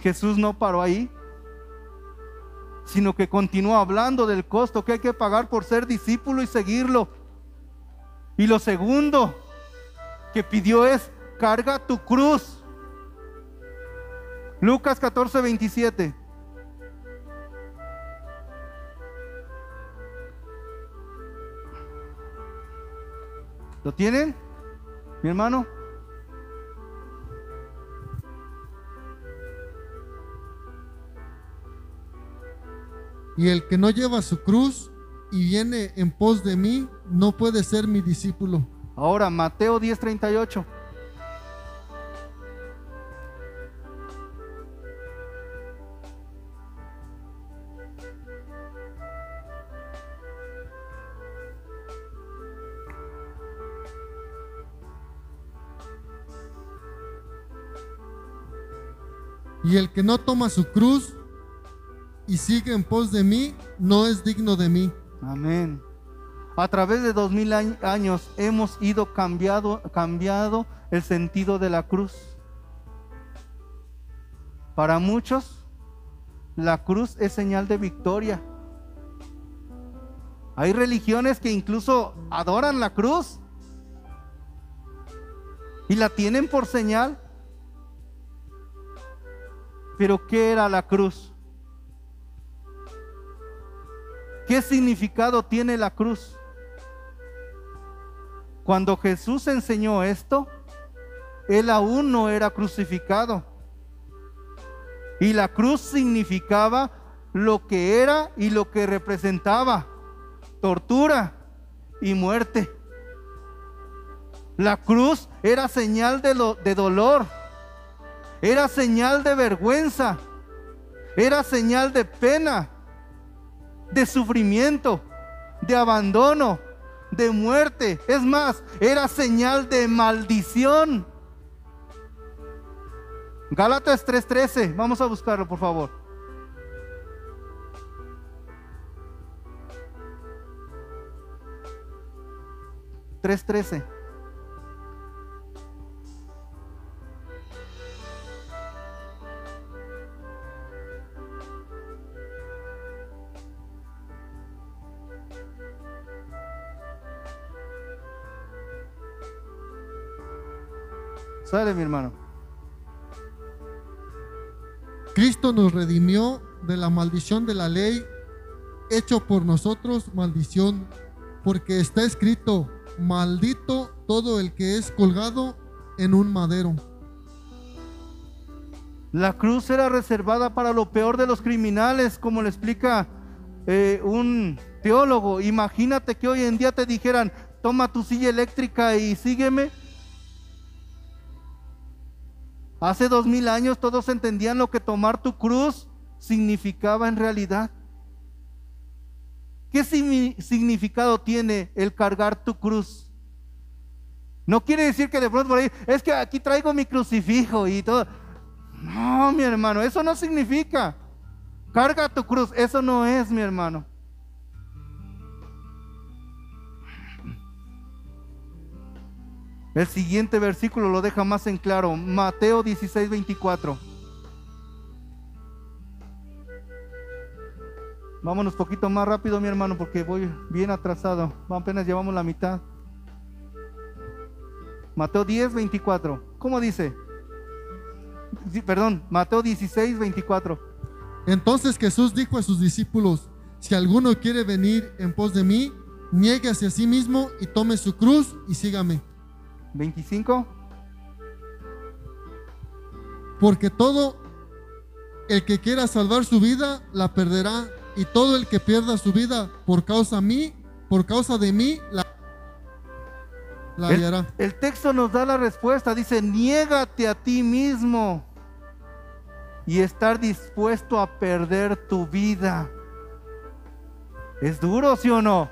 Jesús no paró ahí, sino que continuó hablando del costo que hay que pagar por ser discípulo y seguirlo. Y lo segundo que pidió es, carga tu cruz. Lucas 14, 27. ¿Lo tienen, mi hermano? Y el que no lleva su cruz y viene en pos de mí, no puede ser mi discípulo. Ahora, Mateo 10:38. Y el que no toma su cruz y sigue en pos de mí, no es digno de mí. Amén. A través de dos mil años hemos ido cambiado, cambiado el sentido de la cruz. Para muchos, la cruz es señal de victoria. Hay religiones que incluso adoran la cruz y la tienen por señal. Pero ¿qué era la cruz? ¿Qué significado tiene la cruz? Cuando Jesús enseñó esto, Él aún no era crucificado. Y la cruz significaba lo que era y lo que representaba, tortura y muerte. La cruz era señal de, lo, de dolor, era señal de vergüenza, era señal de pena de sufrimiento, de abandono, de muerte. Es más, era señal de maldición. Gálatas 3:13, vamos a buscarlo por favor. Tres trece. Sale, mi hermano. Cristo nos redimió de la maldición de la ley, hecho por nosotros maldición, porque está escrito, maldito todo el que es colgado en un madero. La cruz era reservada para lo peor de los criminales, como le explica eh, un teólogo. Imagínate que hoy en día te dijeran, toma tu silla eléctrica y sígueme. Hace dos mil años todos entendían lo que tomar tu cruz significaba en realidad. ¿Qué significado tiene el cargar tu cruz? No quiere decir que de pronto por ahí, es que aquí traigo mi crucifijo y todo. No, mi hermano, eso no significa. Carga tu cruz, eso no es, mi hermano. El siguiente versículo lo deja más en claro, Mateo 16, 24. Vámonos poquito más rápido, mi hermano, porque voy bien atrasado. Apenas llevamos la mitad. Mateo 10, 24. ¿Cómo dice? perdón, Mateo 16, 24. Entonces Jesús dijo a sus discípulos, si alguno quiere venir en pos de mí, niegue hacia sí mismo y tome su cruz y sígame. 25. Porque todo el que quiera salvar su vida la perderá y todo el que pierda su vida por causa mí, por causa de mí la el, texto nos da la respuesta, dice, niégate a ti mismo y estar dispuesto a perder tu vida. ¿Es duro, sí o no?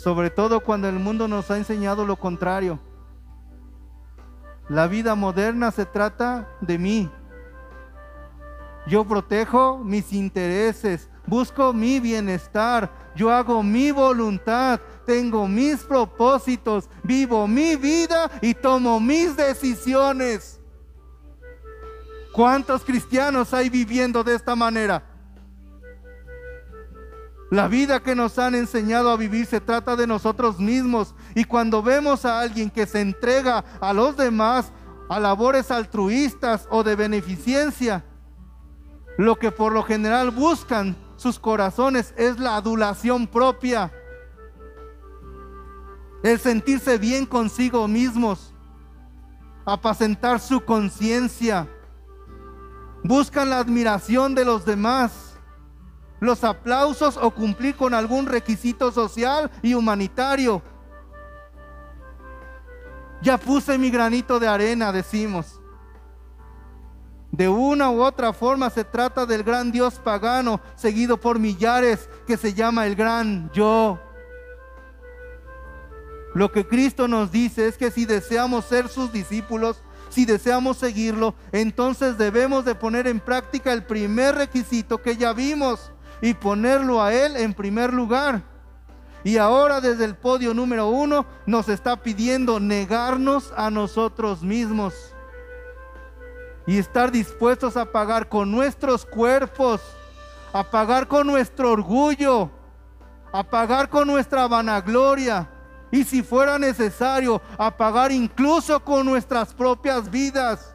Sobre todo cuando el mundo nos ha enseñado lo contrario. La vida moderna se trata de mí. Yo protejo mis intereses, busco mi bienestar, yo hago mi voluntad, tengo mis propósitos, vivo mi vida y tomo mis decisiones. ¿Cuántos cristianos hay viviendo de esta manera? La vida que nos han enseñado a vivir se trata de nosotros mismos. Y cuando vemos a alguien que se entrega a los demás a labores altruistas o de beneficencia, lo que por lo general buscan sus corazones es la adulación propia el sentirse bien consigo mismos, apacentar su conciencia, buscan la admiración de los demás, los aplausos o cumplir con algún requisito social y humanitario. Ya puse mi granito de arena, decimos. De una u otra forma se trata del gran Dios pagano, seguido por millares, que se llama el gran yo. Lo que Cristo nos dice es que si deseamos ser sus discípulos, si deseamos seguirlo, entonces debemos de poner en práctica el primer requisito que ya vimos y ponerlo a Él en primer lugar. Y ahora desde el podio número uno nos está pidiendo negarnos a nosotros mismos y estar dispuestos a pagar con nuestros cuerpos, a pagar con nuestro orgullo, a pagar con nuestra vanagloria y si fuera necesario, apagar incluso con nuestras propias vidas.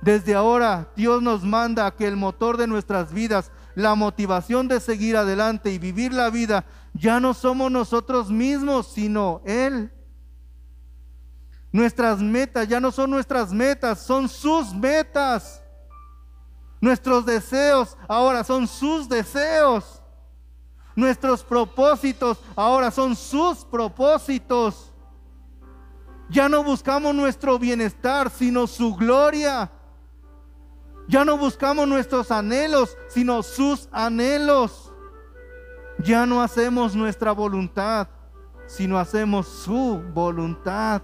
Desde ahora Dios nos manda que el motor de nuestras vidas, la motivación de seguir adelante y vivir la vida, ya no somos nosotros mismos, sino Él. Nuestras metas ya no son nuestras metas, son sus metas. Nuestros deseos ahora son sus deseos. Nuestros propósitos ahora son sus propósitos. Ya no buscamos nuestro bienestar, sino su gloria. Ya no buscamos nuestros anhelos, sino sus anhelos. Ya no hacemos nuestra voluntad, sino hacemos su voluntad.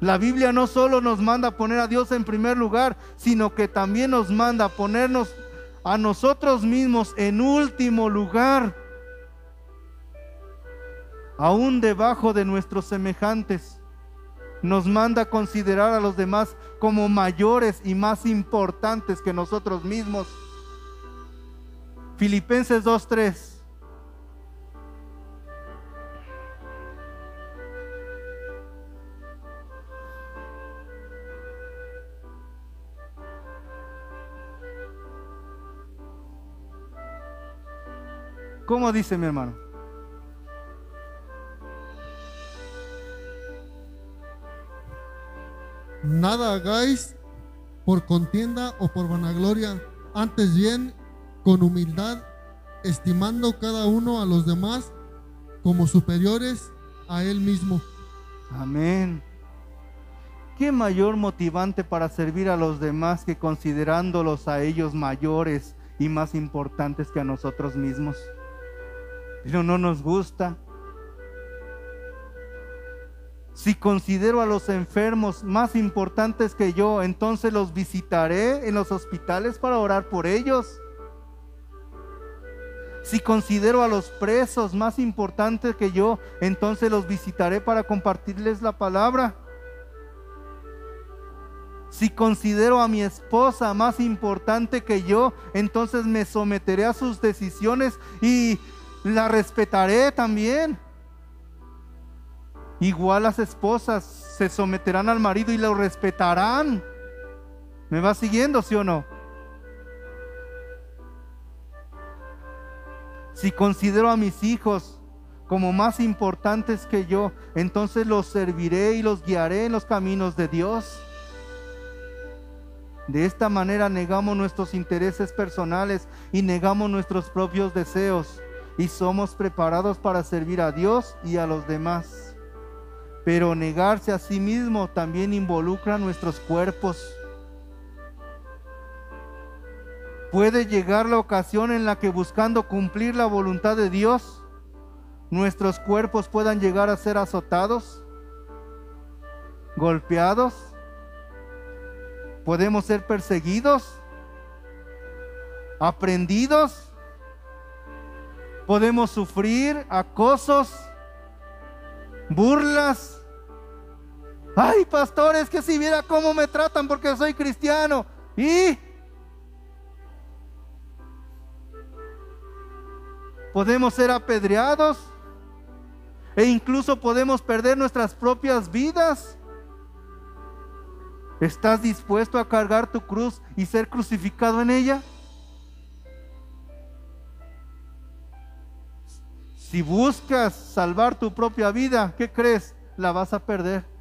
La Biblia no solo nos manda poner a Dios en primer lugar, sino que también nos manda ponernos a nosotros mismos en último lugar, aún debajo de nuestros semejantes. Nos manda a considerar a los demás como mayores y más importantes que nosotros mismos. Filipenses 2.3 ¿Cómo dice mi hermano? Nada hagáis por contienda o por vanagloria, antes bien con humildad, estimando cada uno a los demás como superiores a él mismo. Amén. ¿Qué mayor motivante para servir a los demás que considerándolos a ellos mayores y más importantes que a nosotros mismos? Pero no nos gusta. Si considero a los enfermos más importantes que yo, entonces los visitaré en los hospitales para orar por ellos. Si considero a los presos más importantes que yo, entonces los visitaré para compartirles la palabra. Si considero a mi esposa más importante que yo, entonces me someteré a sus decisiones y la respetaré también. Igual las esposas se someterán al marido y lo respetarán. ¿Me va siguiendo, sí o no? Si considero a mis hijos como más importantes que yo, entonces los serviré y los guiaré en los caminos de Dios. De esta manera negamos nuestros intereses personales y negamos nuestros propios deseos y somos preparados para servir a Dios y a los demás. Pero negarse a sí mismo también involucra nuestros cuerpos. Puede llegar la ocasión en la que buscando cumplir la voluntad de Dios, nuestros cuerpos puedan llegar a ser azotados, golpeados, podemos ser perseguidos, aprendidos, podemos sufrir acosos, burlas, Ay, pastores, que si viera cómo me tratan porque soy cristiano. Y podemos ser apedreados e incluso podemos perder nuestras propias vidas. ¿Estás dispuesto a cargar tu cruz y ser crucificado en ella? Si buscas salvar tu propia vida, ¿qué crees? La vas a perder.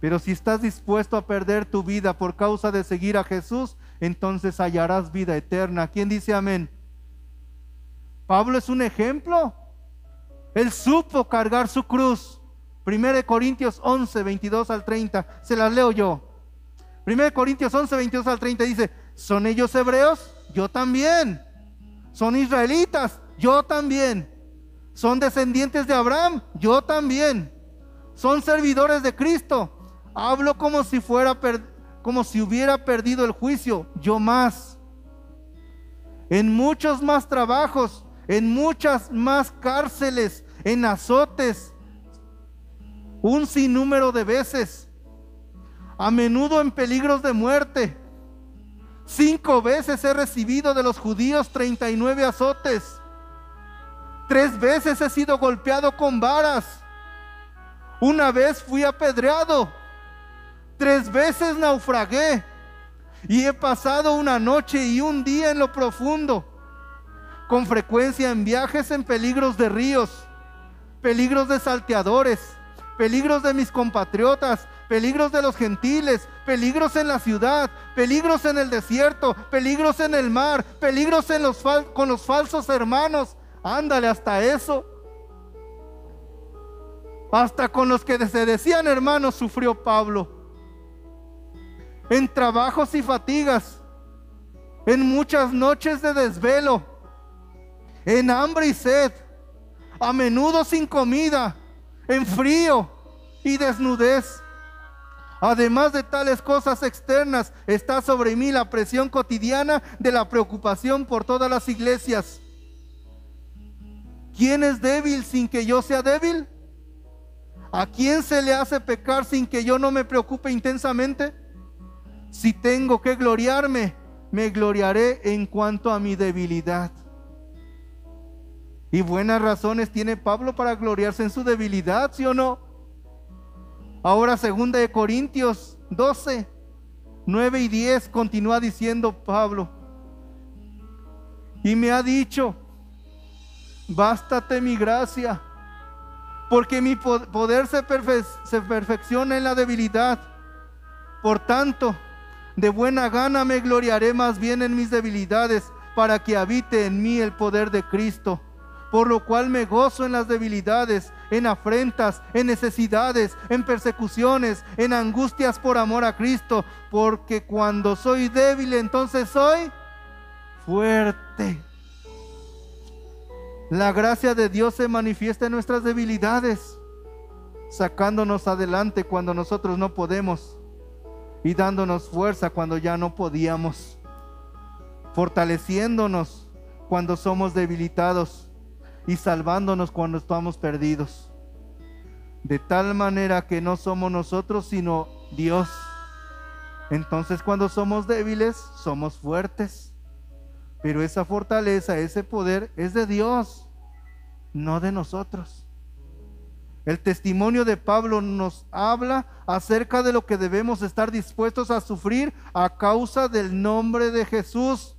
Pero si estás dispuesto a perder tu vida por causa de seguir a Jesús, entonces hallarás vida eterna. ¿Quién dice amén? Pablo es un ejemplo. Él supo cargar su cruz. 1 Corintios 11, 22 al 30. Se las leo yo. 1 Corintios 11, 22 al 30 dice, ¿son ellos hebreos? Yo también. ¿Son israelitas? Yo también. ¿Son descendientes de Abraham? Yo también. ¿Son servidores de Cristo? Hablo como si fuera como si hubiera perdido el juicio, yo más. En muchos más trabajos, en muchas más cárceles, en azotes, un sinnúmero de veces, a menudo en peligros de muerte. Cinco veces he recibido de los judíos 39 azotes. Tres veces he sido golpeado con varas. Una vez fui apedreado. Tres veces naufragué y he pasado una noche y un día en lo profundo, con frecuencia en viajes en peligros de ríos, peligros de salteadores, peligros de mis compatriotas, peligros de los gentiles, peligros en la ciudad, peligros en el desierto, peligros en el mar, peligros con los falsos hermanos. Ándale hasta eso. Hasta con los que se decían hermanos sufrió Pablo en trabajos y fatigas, en muchas noches de desvelo, en hambre y sed, a menudo sin comida, en frío y desnudez. Además de tales cosas externas, está sobre mí la presión cotidiana de la preocupación por todas las iglesias. ¿Quién es débil sin que yo sea débil? ¿A quién se le hace pecar sin que yo no me preocupe intensamente? Si tengo que gloriarme, me gloriaré en cuanto a mi debilidad. Y buenas razones tiene Pablo para gloriarse en su debilidad, ¿sí o no? Ahora segunda de Corintios 12, 9 y 10 continúa diciendo Pablo. Y me ha dicho, bástate mi gracia, porque mi poder se, se perfecciona en la debilidad. Por tanto, de buena gana me gloriaré más bien en mis debilidades, para que habite en mí el poder de Cristo. por lo cual me gozo en las debilidades, en afrentas, en necesidades, en persecuciones, en angustias por amor a Cristo, porque cuando soy débil entonces soy fuerte. La gracia de Dios se manifiesta en nuestras debilidades, sacándonos adelante cuando nosotros no podemos y dándonos fuerza cuando ya no podíamos, fortaleciéndonos cuando somos debilitados y salvándonos cuando estamos perdidos. De tal manera que no somos nosotros, sino Dios. Entonces cuando somos débiles, somos fuertes. Pero esa fortaleza, ese poder es de Dios, no de nosotros. El testimonio de Pablo nos habla acerca de lo que debemos estar dispuestos a sufrir a causa del nombre de Jesús,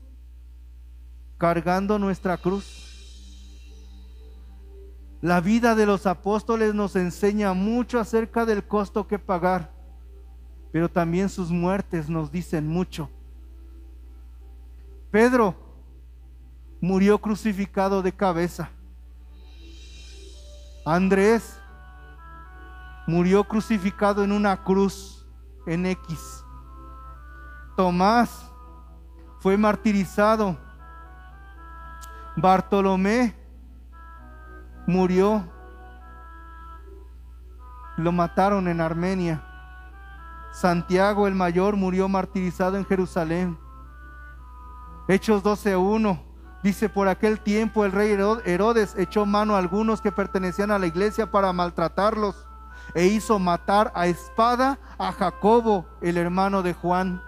cargando nuestra cruz. La vida de los apóstoles nos enseña mucho acerca del costo que pagar, pero también sus muertes nos dicen mucho. Pedro murió crucificado de cabeza. Andrés murió crucificado en una cruz en X. Tomás fue martirizado. Bartolomé murió. Lo mataron en Armenia. Santiago el mayor murió martirizado en Jerusalén. Hechos 12.1 dice, por aquel tiempo el rey Herodes echó mano a algunos que pertenecían a la iglesia para maltratarlos e hizo matar a espada a Jacobo, el hermano de Juan.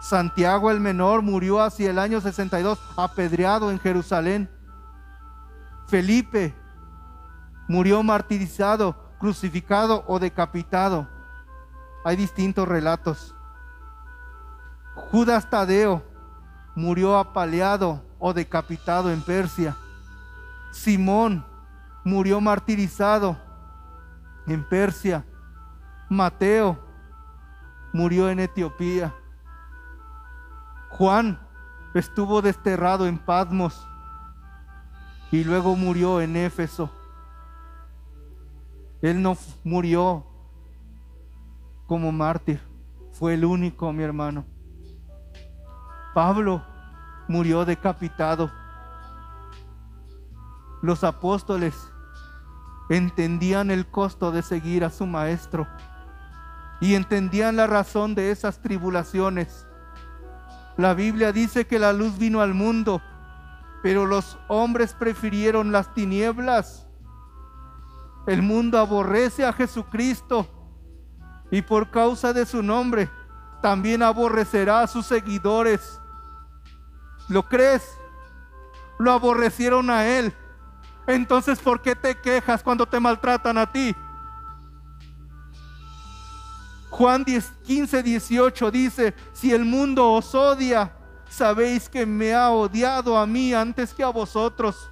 Santiago el menor murió hacia el año 62 apedreado en Jerusalén. Felipe murió martirizado, crucificado o decapitado. Hay distintos relatos. Judas Tadeo murió apaleado o decapitado en Persia. Simón murió martirizado en Persia. Mateo murió en Etiopía. Juan estuvo desterrado en Patmos y luego murió en Éfeso. Él no murió como mártir, fue el único, mi hermano. Pablo murió decapitado. Los apóstoles entendían el costo de seguir a su maestro y entendían la razón de esas tribulaciones. La Biblia dice que la luz vino al mundo pero los hombres prefirieron las tinieblas. El mundo aborrece a Jesucristo y por causa de su nombre también aborrecerá a sus seguidores. ¿Lo crees? Lo aborrecieron a Él. Entonces, ¿por qué te quejas cuando te maltratan a ti? Juan 15, 18 dice, si el mundo os odia, sabéis que me ha odiado a mí antes que a vosotros.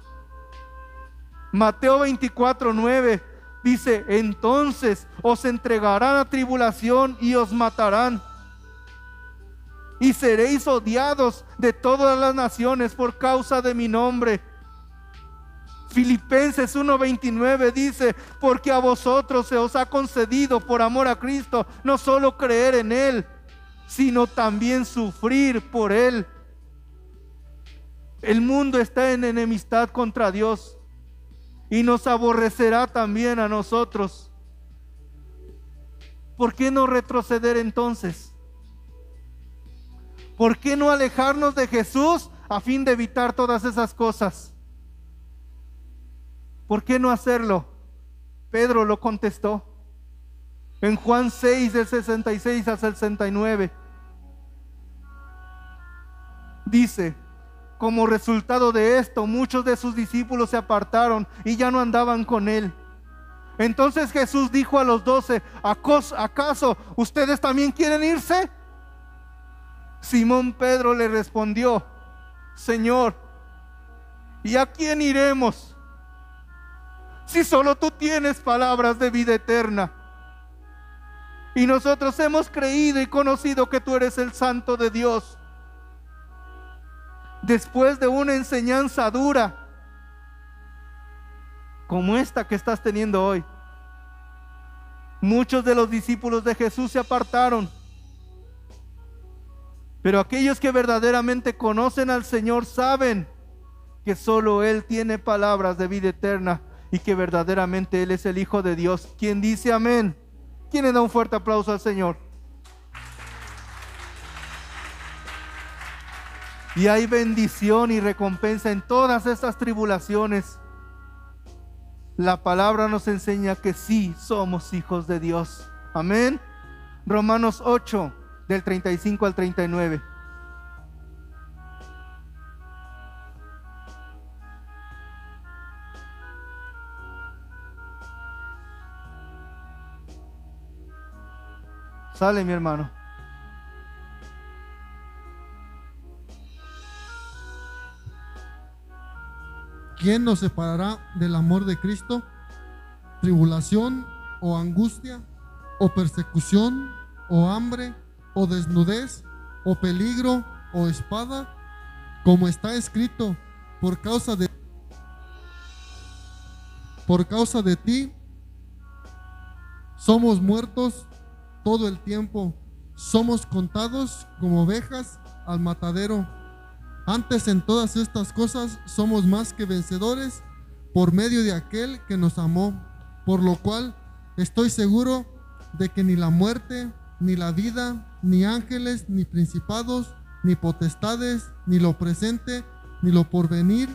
Mateo 24, 9 dice, entonces os entregarán a tribulación y os matarán. Y seréis odiados de todas las naciones por causa de mi nombre. Filipenses 1:29 dice, porque a vosotros se os ha concedido por amor a Cristo no solo creer en Él, sino también sufrir por Él. El mundo está en enemistad contra Dios y nos aborrecerá también a nosotros. ¿Por qué no retroceder entonces? ¿Por qué no alejarnos de Jesús a fin de evitar todas esas cosas? ¿Por qué no hacerlo? Pedro lo contestó en Juan 6 del 66 al 69. Dice, como resultado de esto, muchos de sus discípulos se apartaron y ya no andaban con él. Entonces Jesús dijo a los doce, ¿acaso ustedes también quieren irse? Simón Pedro le respondió, Señor, ¿y a quién iremos? Si solo tú tienes palabras de vida eterna. Y nosotros hemos creído y conocido que tú eres el santo de Dios después de una enseñanza dura, como esta que estás teniendo hoy. Muchos de los discípulos de Jesús se apartaron. Pero aquellos que verdaderamente conocen al Señor saben que solo Él tiene palabras de vida eterna y que verdaderamente Él es el Hijo de Dios. ¿Quién dice amén? ¿Quién le da un fuerte aplauso al Señor? Y hay bendición y recompensa en todas estas tribulaciones. La palabra nos enseña que sí somos hijos de Dios. Amén. Romanos 8, del 35 al 39. Sale mi hermano. ¿Quién nos separará del amor de Cristo? ¿Tribulación o angustia o persecución o hambre o desnudez o peligro o espada? Como está escrito, por causa de por causa de ti somos muertos todo el tiempo, somos contados como ovejas al matadero. Antes en todas estas cosas somos más que vencedores por medio de aquel que nos amó, por lo cual estoy seguro de que ni la muerte, ni la vida, ni ángeles, ni principados, ni potestades, ni lo presente, ni lo porvenir,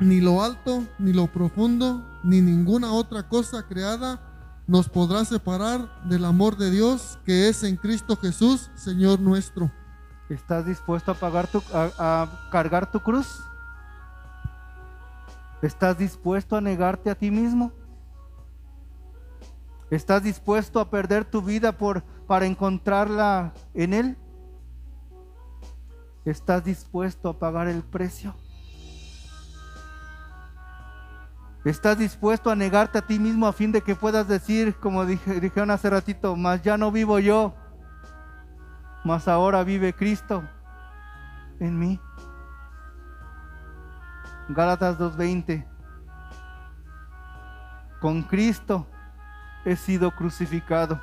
ni lo alto, ni lo profundo, ni ninguna otra cosa creada nos podrá separar del amor de Dios que es en Cristo Jesús, Señor nuestro. ¿Estás dispuesto a, pagar tu, a, a cargar tu cruz? ¿Estás dispuesto a negarte a ti mismo? ¿Estás dispuesto a perder tu vida por, para encontrarla en Él? ¿Estás dispuesto a pagar el precio? ¿Estás dispuesto a negarte a ti mismo a fin de que puedas decir, como dije, dijeron hace ratito, más ya no vivo yo, más ahora vive Cristo en mí? Gálatas 2.20. Con Cristo he sido crucificado.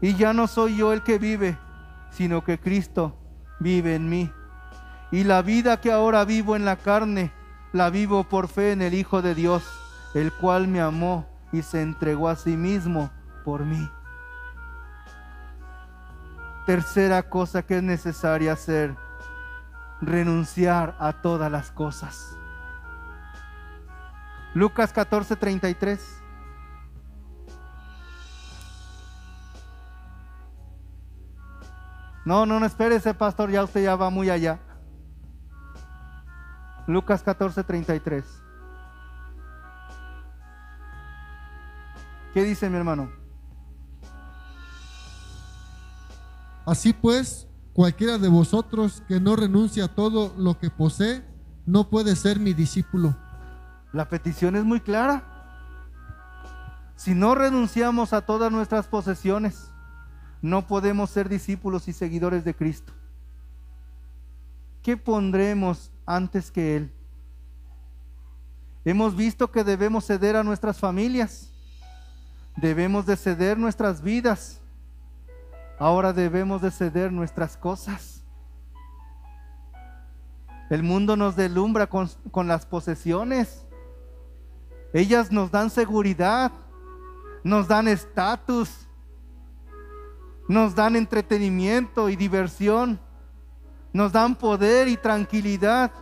Y ya no soy yo el que vive, sino que Cristo vive en mí. Y la vida que ahora vivo en la carne, la vivo por fe en el Hijo de Dios, el cual me amó y se entregó a sí mismo por mí. Tercera cosa que es necesaria hacer, renunciar a todas las cosas. Lucas 14, 33. No, no, no espérese, pastor, ya usted ya va muy allá. Lucas 14, 33. ¿Qué dice mi hermano? Así pues, cualquiera de vosotros que no renuncia a todo lo que posee, no puede ser mi discípulo. La petición es muy clara. Si no renunciamos a todas nuestras posesiones, no podemos ser discípulos y seguidores de Cristo. ¿Qué pondremos antes que Él? Hemos visto que debemos ceder a nuestras familias, debemos de ceder nuestras vidas, ahora debemos de ceder nuestras cosas. El mundo nos delumbra con, con las posesiones, ellas nos dan seguridad, nos dan estatus, nos dan entretenimiento y diversión, nos dan poder y tranquilidad,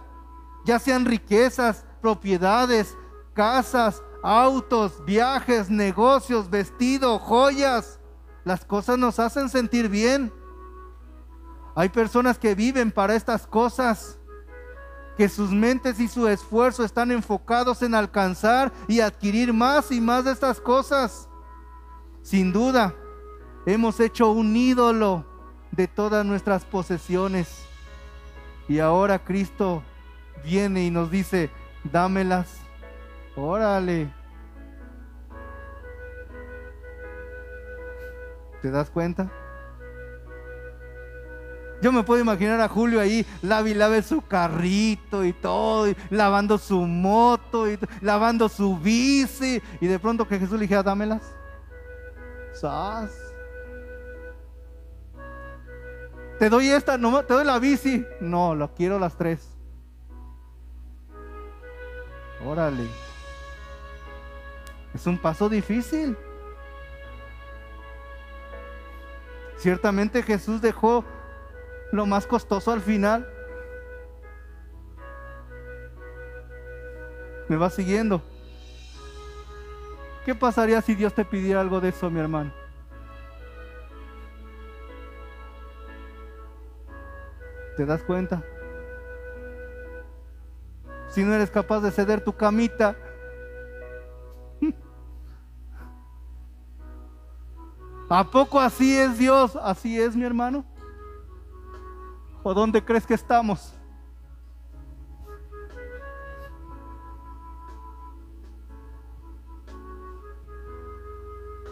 ya sean riquezas, propiedades, casas, autos, viajes, negocios, vestido, joyas. Las cosas nos hacen sentir bien. Hay personas que viven para estas cosas, que sus mentes y su esfuerzo están enfocados en alcanzar y adquirir más y más de estas cosas. Sin duda, hemos hecho un ídolo de todas nuestras posesiones. Y ahora Cristo viene y nos dice, dámelas. Órale. ¿Te das cuenta? Yo me puedo imaginar a Julio ahí, lave y lave su carrito y todo, y lavando su moto, y lavando su bici, y de pronto que Jesús le dijera, dámelas. ¿Sas? Te doy esta, no, te doy la bici. No, lo quiero las tres. Órale. Es un paso difícil. Ciertamente Jesús dejó lo más costoso al final. ¿Me va siguiendo? ¿Qué pasaría si Dios te pidiera algo de eso, mi hermano? ¿Te das cuenta? Si no eres capaz de ceder tu camita, ¿a poco así es Dios? ¿Así es mi hermano? ¿O dónde crees que estamos?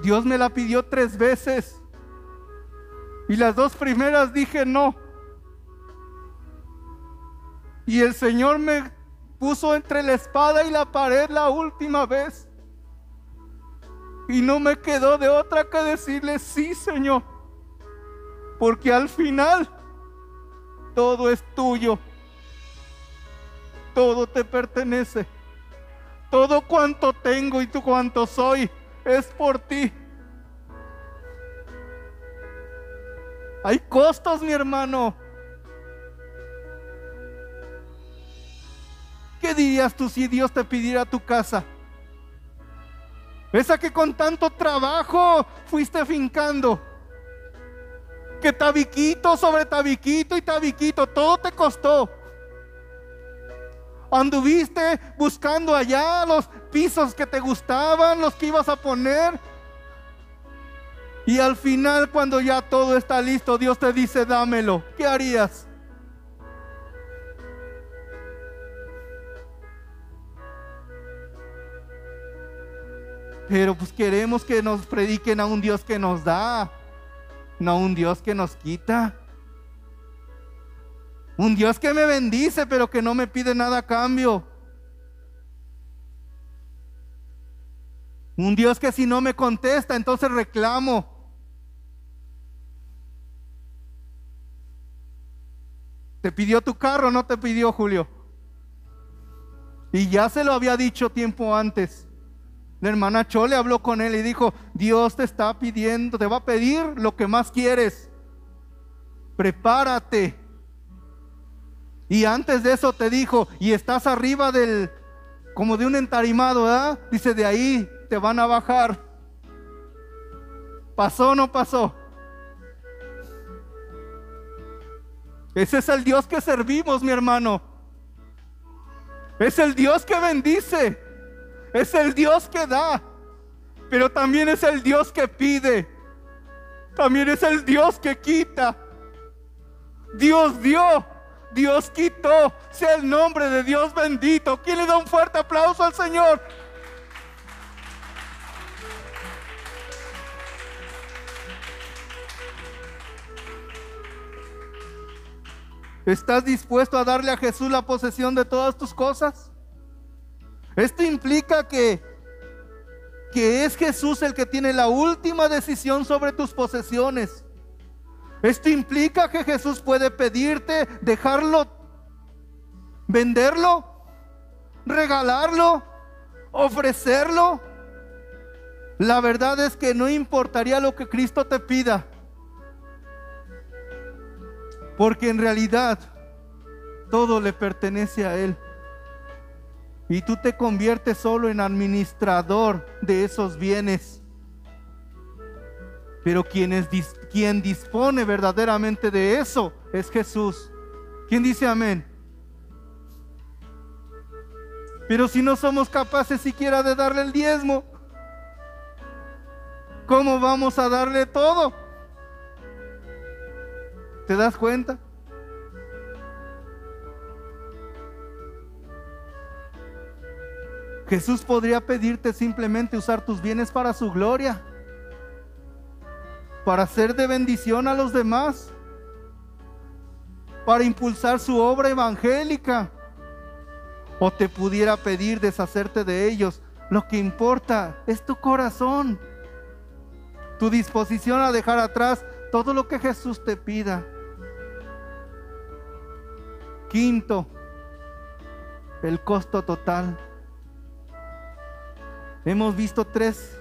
Dios me la pidió tres veces. Y las dos primeras dije no. Y el Señor me puso entre la espada y la pared la última vez. Y no me quedó de otra que decirle sí, Señor. Porque al final todo es tuyo. Todo te pertenece. Todo cuanto tengo y tú cuanto soy es por ti. Hay costos, mi hermano. ¿Qué dirías tú si Dios te pidiera tu casa? Esa que con tanto trabajo fuiste fincando. Que tabiquito sobre tabiquito y tabiquito, todo te costó. Anduviste buscando allá los pisos que te gustaban, los que ibas a poner. Y al final, cuando ya todo está listo, Dios te dice, dámelo. ¿Qué harías? Pero pues queremos que nos prediquen a un Dios que nos da, no a un Dios que nos quita. Un Dios que me bendice, pero que no me pide nada a cambio. Un Dios que si no me contesta, entonces reclamo. ¿Te pidió tu carro no te pidió Julio? Y ya se lo había dicho tiempo antes. La hermana Chole habló con él y dijo, Dios te está pidiendo, te va a pedir lo que más quieres. Prepárate. Y antes de eso te dijo, y estás arriba del, como de un entarimado, ¿verdad? Dice, de ahí te van a bajar. ¿Pasó o no pasó? Ese es el Dios que servimos, mi hermano. Es el Dios que bendice. Es el Dios que da. Pero también es el Dios que pide. También es el Dios que quita. Dios dio. Dios quitó. Sea el nombre de Dios bendito. ¿Quién le da un fuerte aplauso al Señor? ¿Estás dispuesto a darle a Jesús la posesión de todas tus cosas? Esto implica que, que es Jesús el que tiene la última decisión sobre tus posesiones. Esto implica que Jesús puede pedirte dejarlo, venderlo, regalarlo, ofrecerlo. La verdad es que no importaría lo que Cristo te pida. Porque en realidad todo le pertenece a Él. Y tú te conviertes solo en administrador de esos bienes. Pero quien, es, quien dispone verdaderamente de eso es Jesús. ¿Quién dice amén? Pero si no somos capaces siquiera de darle el diezmo, ¿cómo vamos a darle todo? ¿Te das cuenta? Jesús podría pedirte simplemente usar tus bienes para su gloria, para ser de bendición a los demás. para impulsar su obra evangélica. O te pudiera pedir deshacerte de ellos. Lo que importa es tu corazón, tu disposición a dejar atrás todo lo que Jesús te pida. Quinto, el costo total. Hemos visto tres,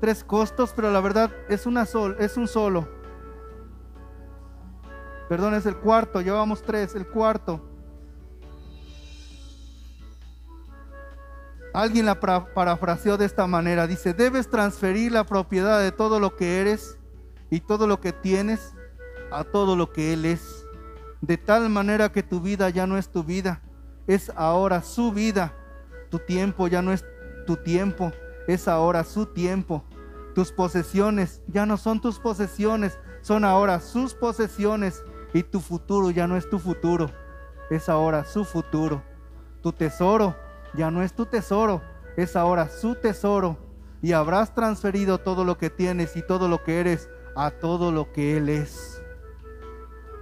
tres costos, pero la verdad es, una sol, es un solo. Perdón, es el cuarto, llevamos tres, el cuarto. Alguien la parafraseó de esta manera. Dice, debes transferir la propiedad de todo lo que eres y todo lo que tienes a todo lo que Él es. De tal manera que tu vida ya no es tu vida, es ahora su vida. Tu tiempo ya no es tu tiempo, es ahora su tiempo. Tus posesiones ya no son tus posesiones, son ahora sus posesiones. Y tu futuro ya no es tu futuro, es ahora su futuro. Tu tesoro ya no es tu tesoro, es ahora su tesoro. Y habrás transferido todo lo que tienes y todo lo que eres a todo lo que Él es.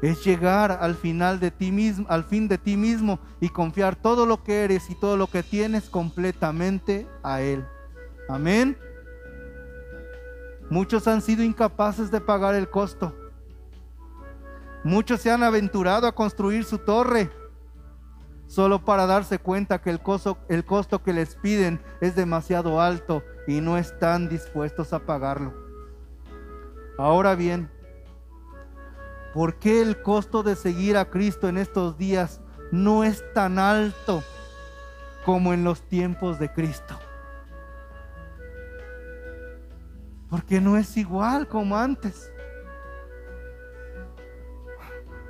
Es llegar al final de ti mismo, al fin de ti mismo y confiar todo lo que eres y todo lo que tienes completamente a Él. Amén. Muchos han sido incapaces de pagar el costo. Muchos se han aventurado a construir su torre solo para darse cuenta que el costo, el costo que les piden es demasiado alto y no están dispuestos a pagarlo. Ahora bien, ¿por qué el costo de seguir a Cristo en estos días no es tan alto como en los tiempos de Cristo? Porque no es igual como antes.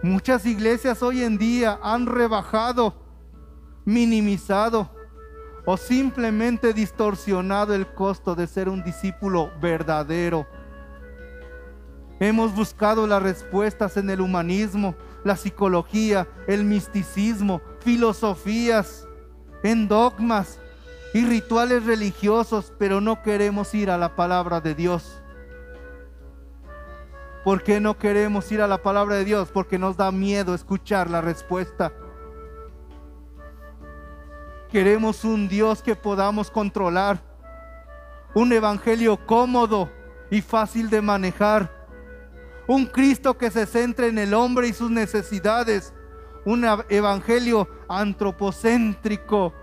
Muchas iglesias hoy en día han rebajado, minimizado o simplemente distorsionado el costo de ser un discípulo verdadero. Hemos buscado las respuestas en el humanismo, la psicología, el misticismo, filosofías, en dogmas y rituales religiosos, pero no queremos ir a la palabra de Dios. ¿Por qué no queremos ir a la palabra de Dios? Porque nos da miedo escuchar la respuesta. Queremos un Dios que podamos controlar. Un evangelio cómodo y fácil de manejar. Un Cristo que se centre en el hombre y sus necesidades. Un evangelio antropocéntrico.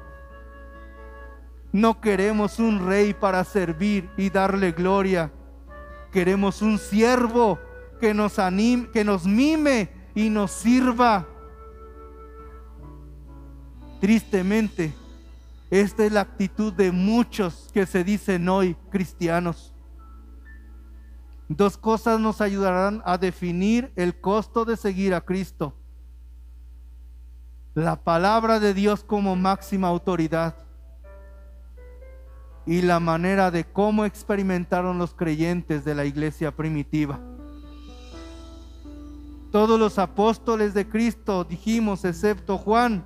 No queremos un rey para servir y darle gloria. Queremos un siervo que nos anime, que nos mime y nos sirva. Tristemente, esta es la actitud de muchos que se dicen hoy cristianos. Dos cosas nos ayudarán a definir el costo de seguir a Cristo. La palabra de Dios como máxima autoridad y la manera de cómo experimentaron los creyentes de la iglesia primitiva. Todos los apóstoles de Cristo, dijimos, excepto Juan,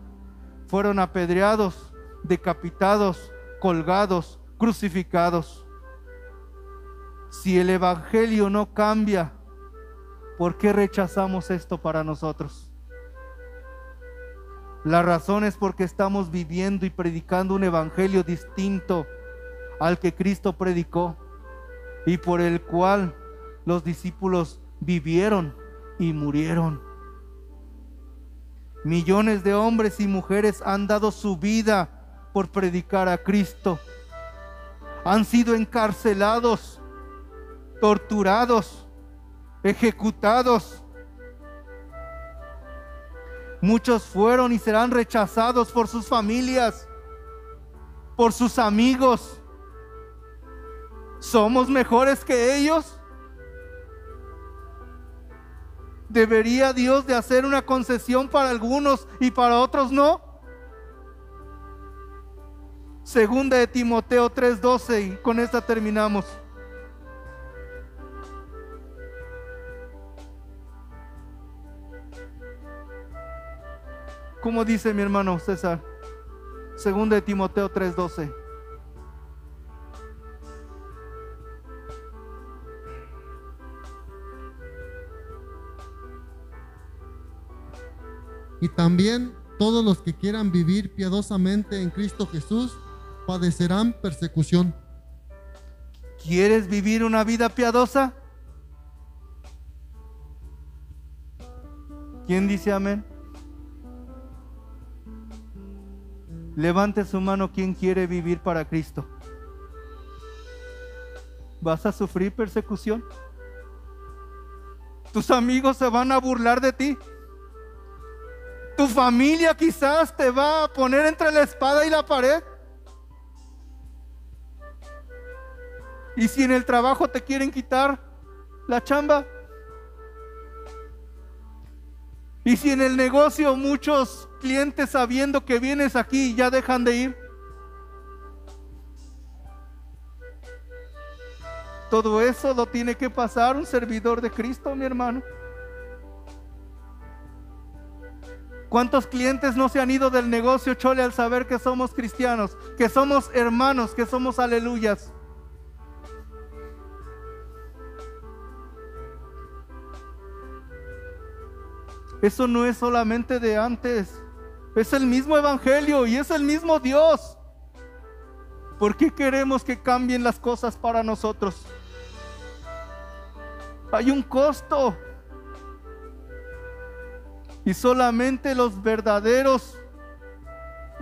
fueron apedreados, decapitados, colgados, crucificados. Si el Evangelio no cambia, ¿por qué rechazamos esto para nosotros? La razón es porque estamos viviendo y predicando un Evangelio distinto al que Cristo predicó y por el cual los discípulos vivieron y murieron. Millones de hombres y mujeres han dado su vida por predicar a Cristo. Han sido encarcelados, torturados, ejecutados. Muchos fueron y serán rechazados por sus familias, por sus amigos. ¿Somos mejores que ellos? ¿Debería Dios de hacer una concesión para algunos y para otros no? Segunda de Timoteo 3:12 y con esta terminamos. ¿Cómo dice mi hermano César? Segunda de Timoteo 3:12. Y también todos los que quieran vivir piadosamente en Cristo Jesús padecerán persecución. ¿Quieres vivir una vida piadosa? ¿Quién dice amén? Levante su mano quien quiere vivir para Cristo. ¿Vas a sufrir persecución? Tus amigos se van a burlar de ti. Tu familia quizás te va a poner entre la espada y la pared. Y si en el trabajo te quieren quitar la chamba. Y si en el negocio muchos clientes sabiendo que vienes aquí ya dejan de ir. Todo eso lo tiene que pasar un servidor de Cristo, mi hermano. ¿Cuántos clientes no se han ido del negocio, Chole, al saber que somos cristianos, que somos hermanos, que somos aleluyas? Eso no es solamente de antes, es el mismo evangelio y es el mismo Dios. ¿Por qué queremos que cambien las cosas para nosotros? Hay un costo. Y solamente los verdaderos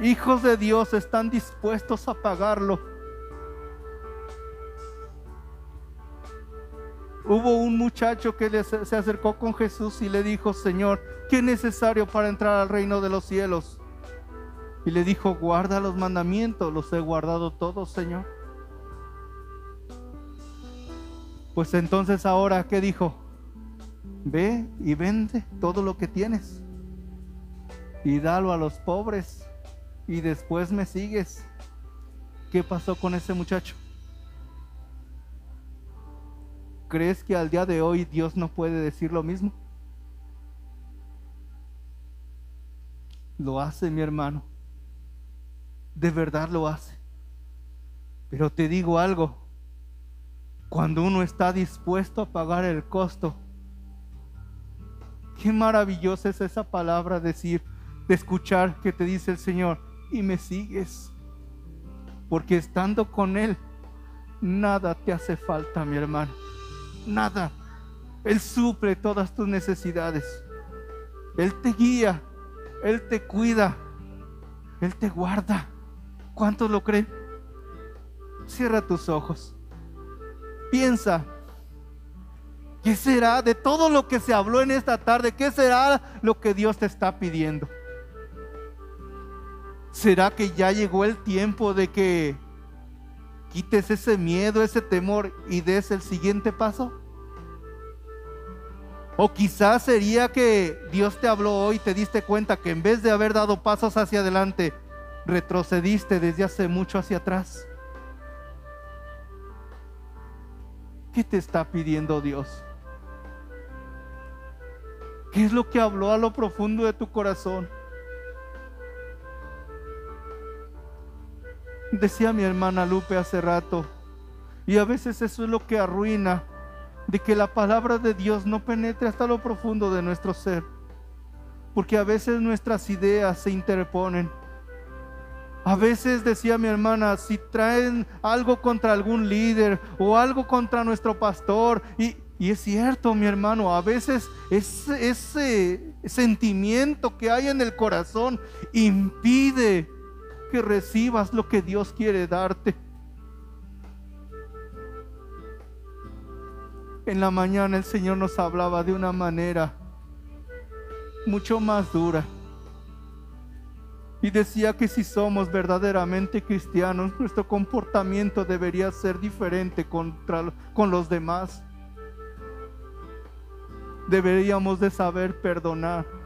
hijos de Dios están dispuestos a pagarlo. Hubo un muchacho que se acercó con Jesús y le dijo, Señor, ¿qué es necesario para entrar al reino de los cielos? Y le dijo, guarda los mandamientos, los he guardado todos, Señor. Pues entonces ahora, ¿qué dijo? Ve y vende todo lo que tienes y dalo a los pobres y después me sigues. ¿Qué pasó con ese muchacho? ¿Crees que al día de hoy Dios no puede decir lo mismo? Lo hace mi hermano. De verdad lo hace. Pero te digo algo. Cuando uno está dispuesto a pagar el costo, qué maravillosa es esa palabra decir, de escuchar que te dice el Señor, y me sigues. Porque estando con Él, nada te hace falta, mi hermano nada. Él suple todas tus necesidades. Él te guía, Él te cuida, Él te guarda. ¿Cuántos lo creen? Cierra tus ojos. Piensa, ¿qué será de todo lo que se habló en esta tarde? ¿Qué será lo que Dios te está pidiendo? ¿Será que ya llegó el tiempo de que quites ese miedo, ese temor y des el siguiente paso? O quizás sería que Dios te habló hoy y te diste cuenta que en vez de haber dado pasos hacia adelante, retrocediste desde hace mucho hacia atrás. ¿Qué te está pidiendo Dios? ¿Qué es lo que habló a lo profundo de tu corazón? Decía mi hermana Lupe hace rato, y a veces eso es lo que arruina de que la palabra de Dios no penetre hasta lo profundo de nuestro ser, porque a veces nuestras ideas se interponen. A veces decía mi hermana, si traen algo contra algún líder o algo contra nuestro pastor, y, y es cierto, mi hermano, a veces ese, ese sentimiento que hay en el corazón impide que recibas lo que Dios quiere darte. En la mañana el Señor nos hablaba de una manera mucho más dura. Y decía que si somos verdaderamente cristianos, nuestro comportamiento debería ser diferente contra, con los demás. Deberíamos de saber perdonar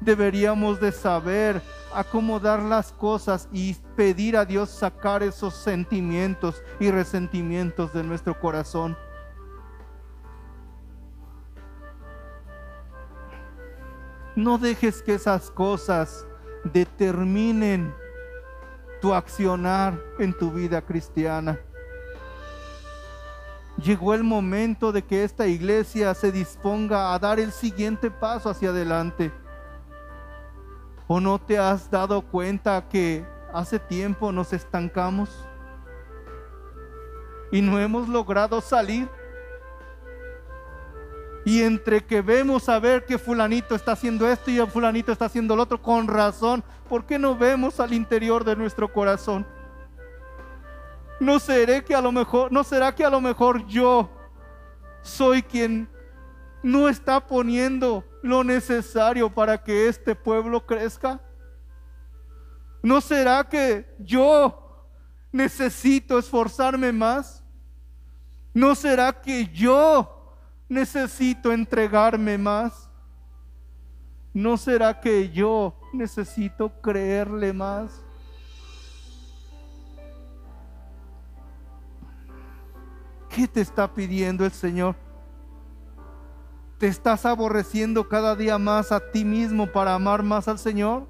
deberíamos de saber acomodar las cosas y pedir a Dios sacar esos sentimientos y resentimientos de nuestro corazón. No dejes que esas cosas determinen tu accionar en tu vida cristiana. Llegó el momento de que esta iglesia se disponga a dar el siguiente paso hacia adelante ¿O no te has dado cuenta que hace tiempo nos estancamos y no hemos logrado salir? Y entre que vemos a ver que fulanito está haciendo esto y el fulanito está haciendo lo otro, con razón, ¿por qué no vemos al interior de nuestro corazón? ¿No seré que a lo mejor, no será que a lo mejor yo soy quien no está poniendo lo necesario para que este pueblo crezca? ¿No será que yo necesito esforzarme más? ¿No será que yo necesito entregarme más? ¿No será que yo necesito creerle más? ¿Qué te está pidiendo el Señor? ¿Te estás aborreciendo cada día más a ti mismo para amar más al Señor?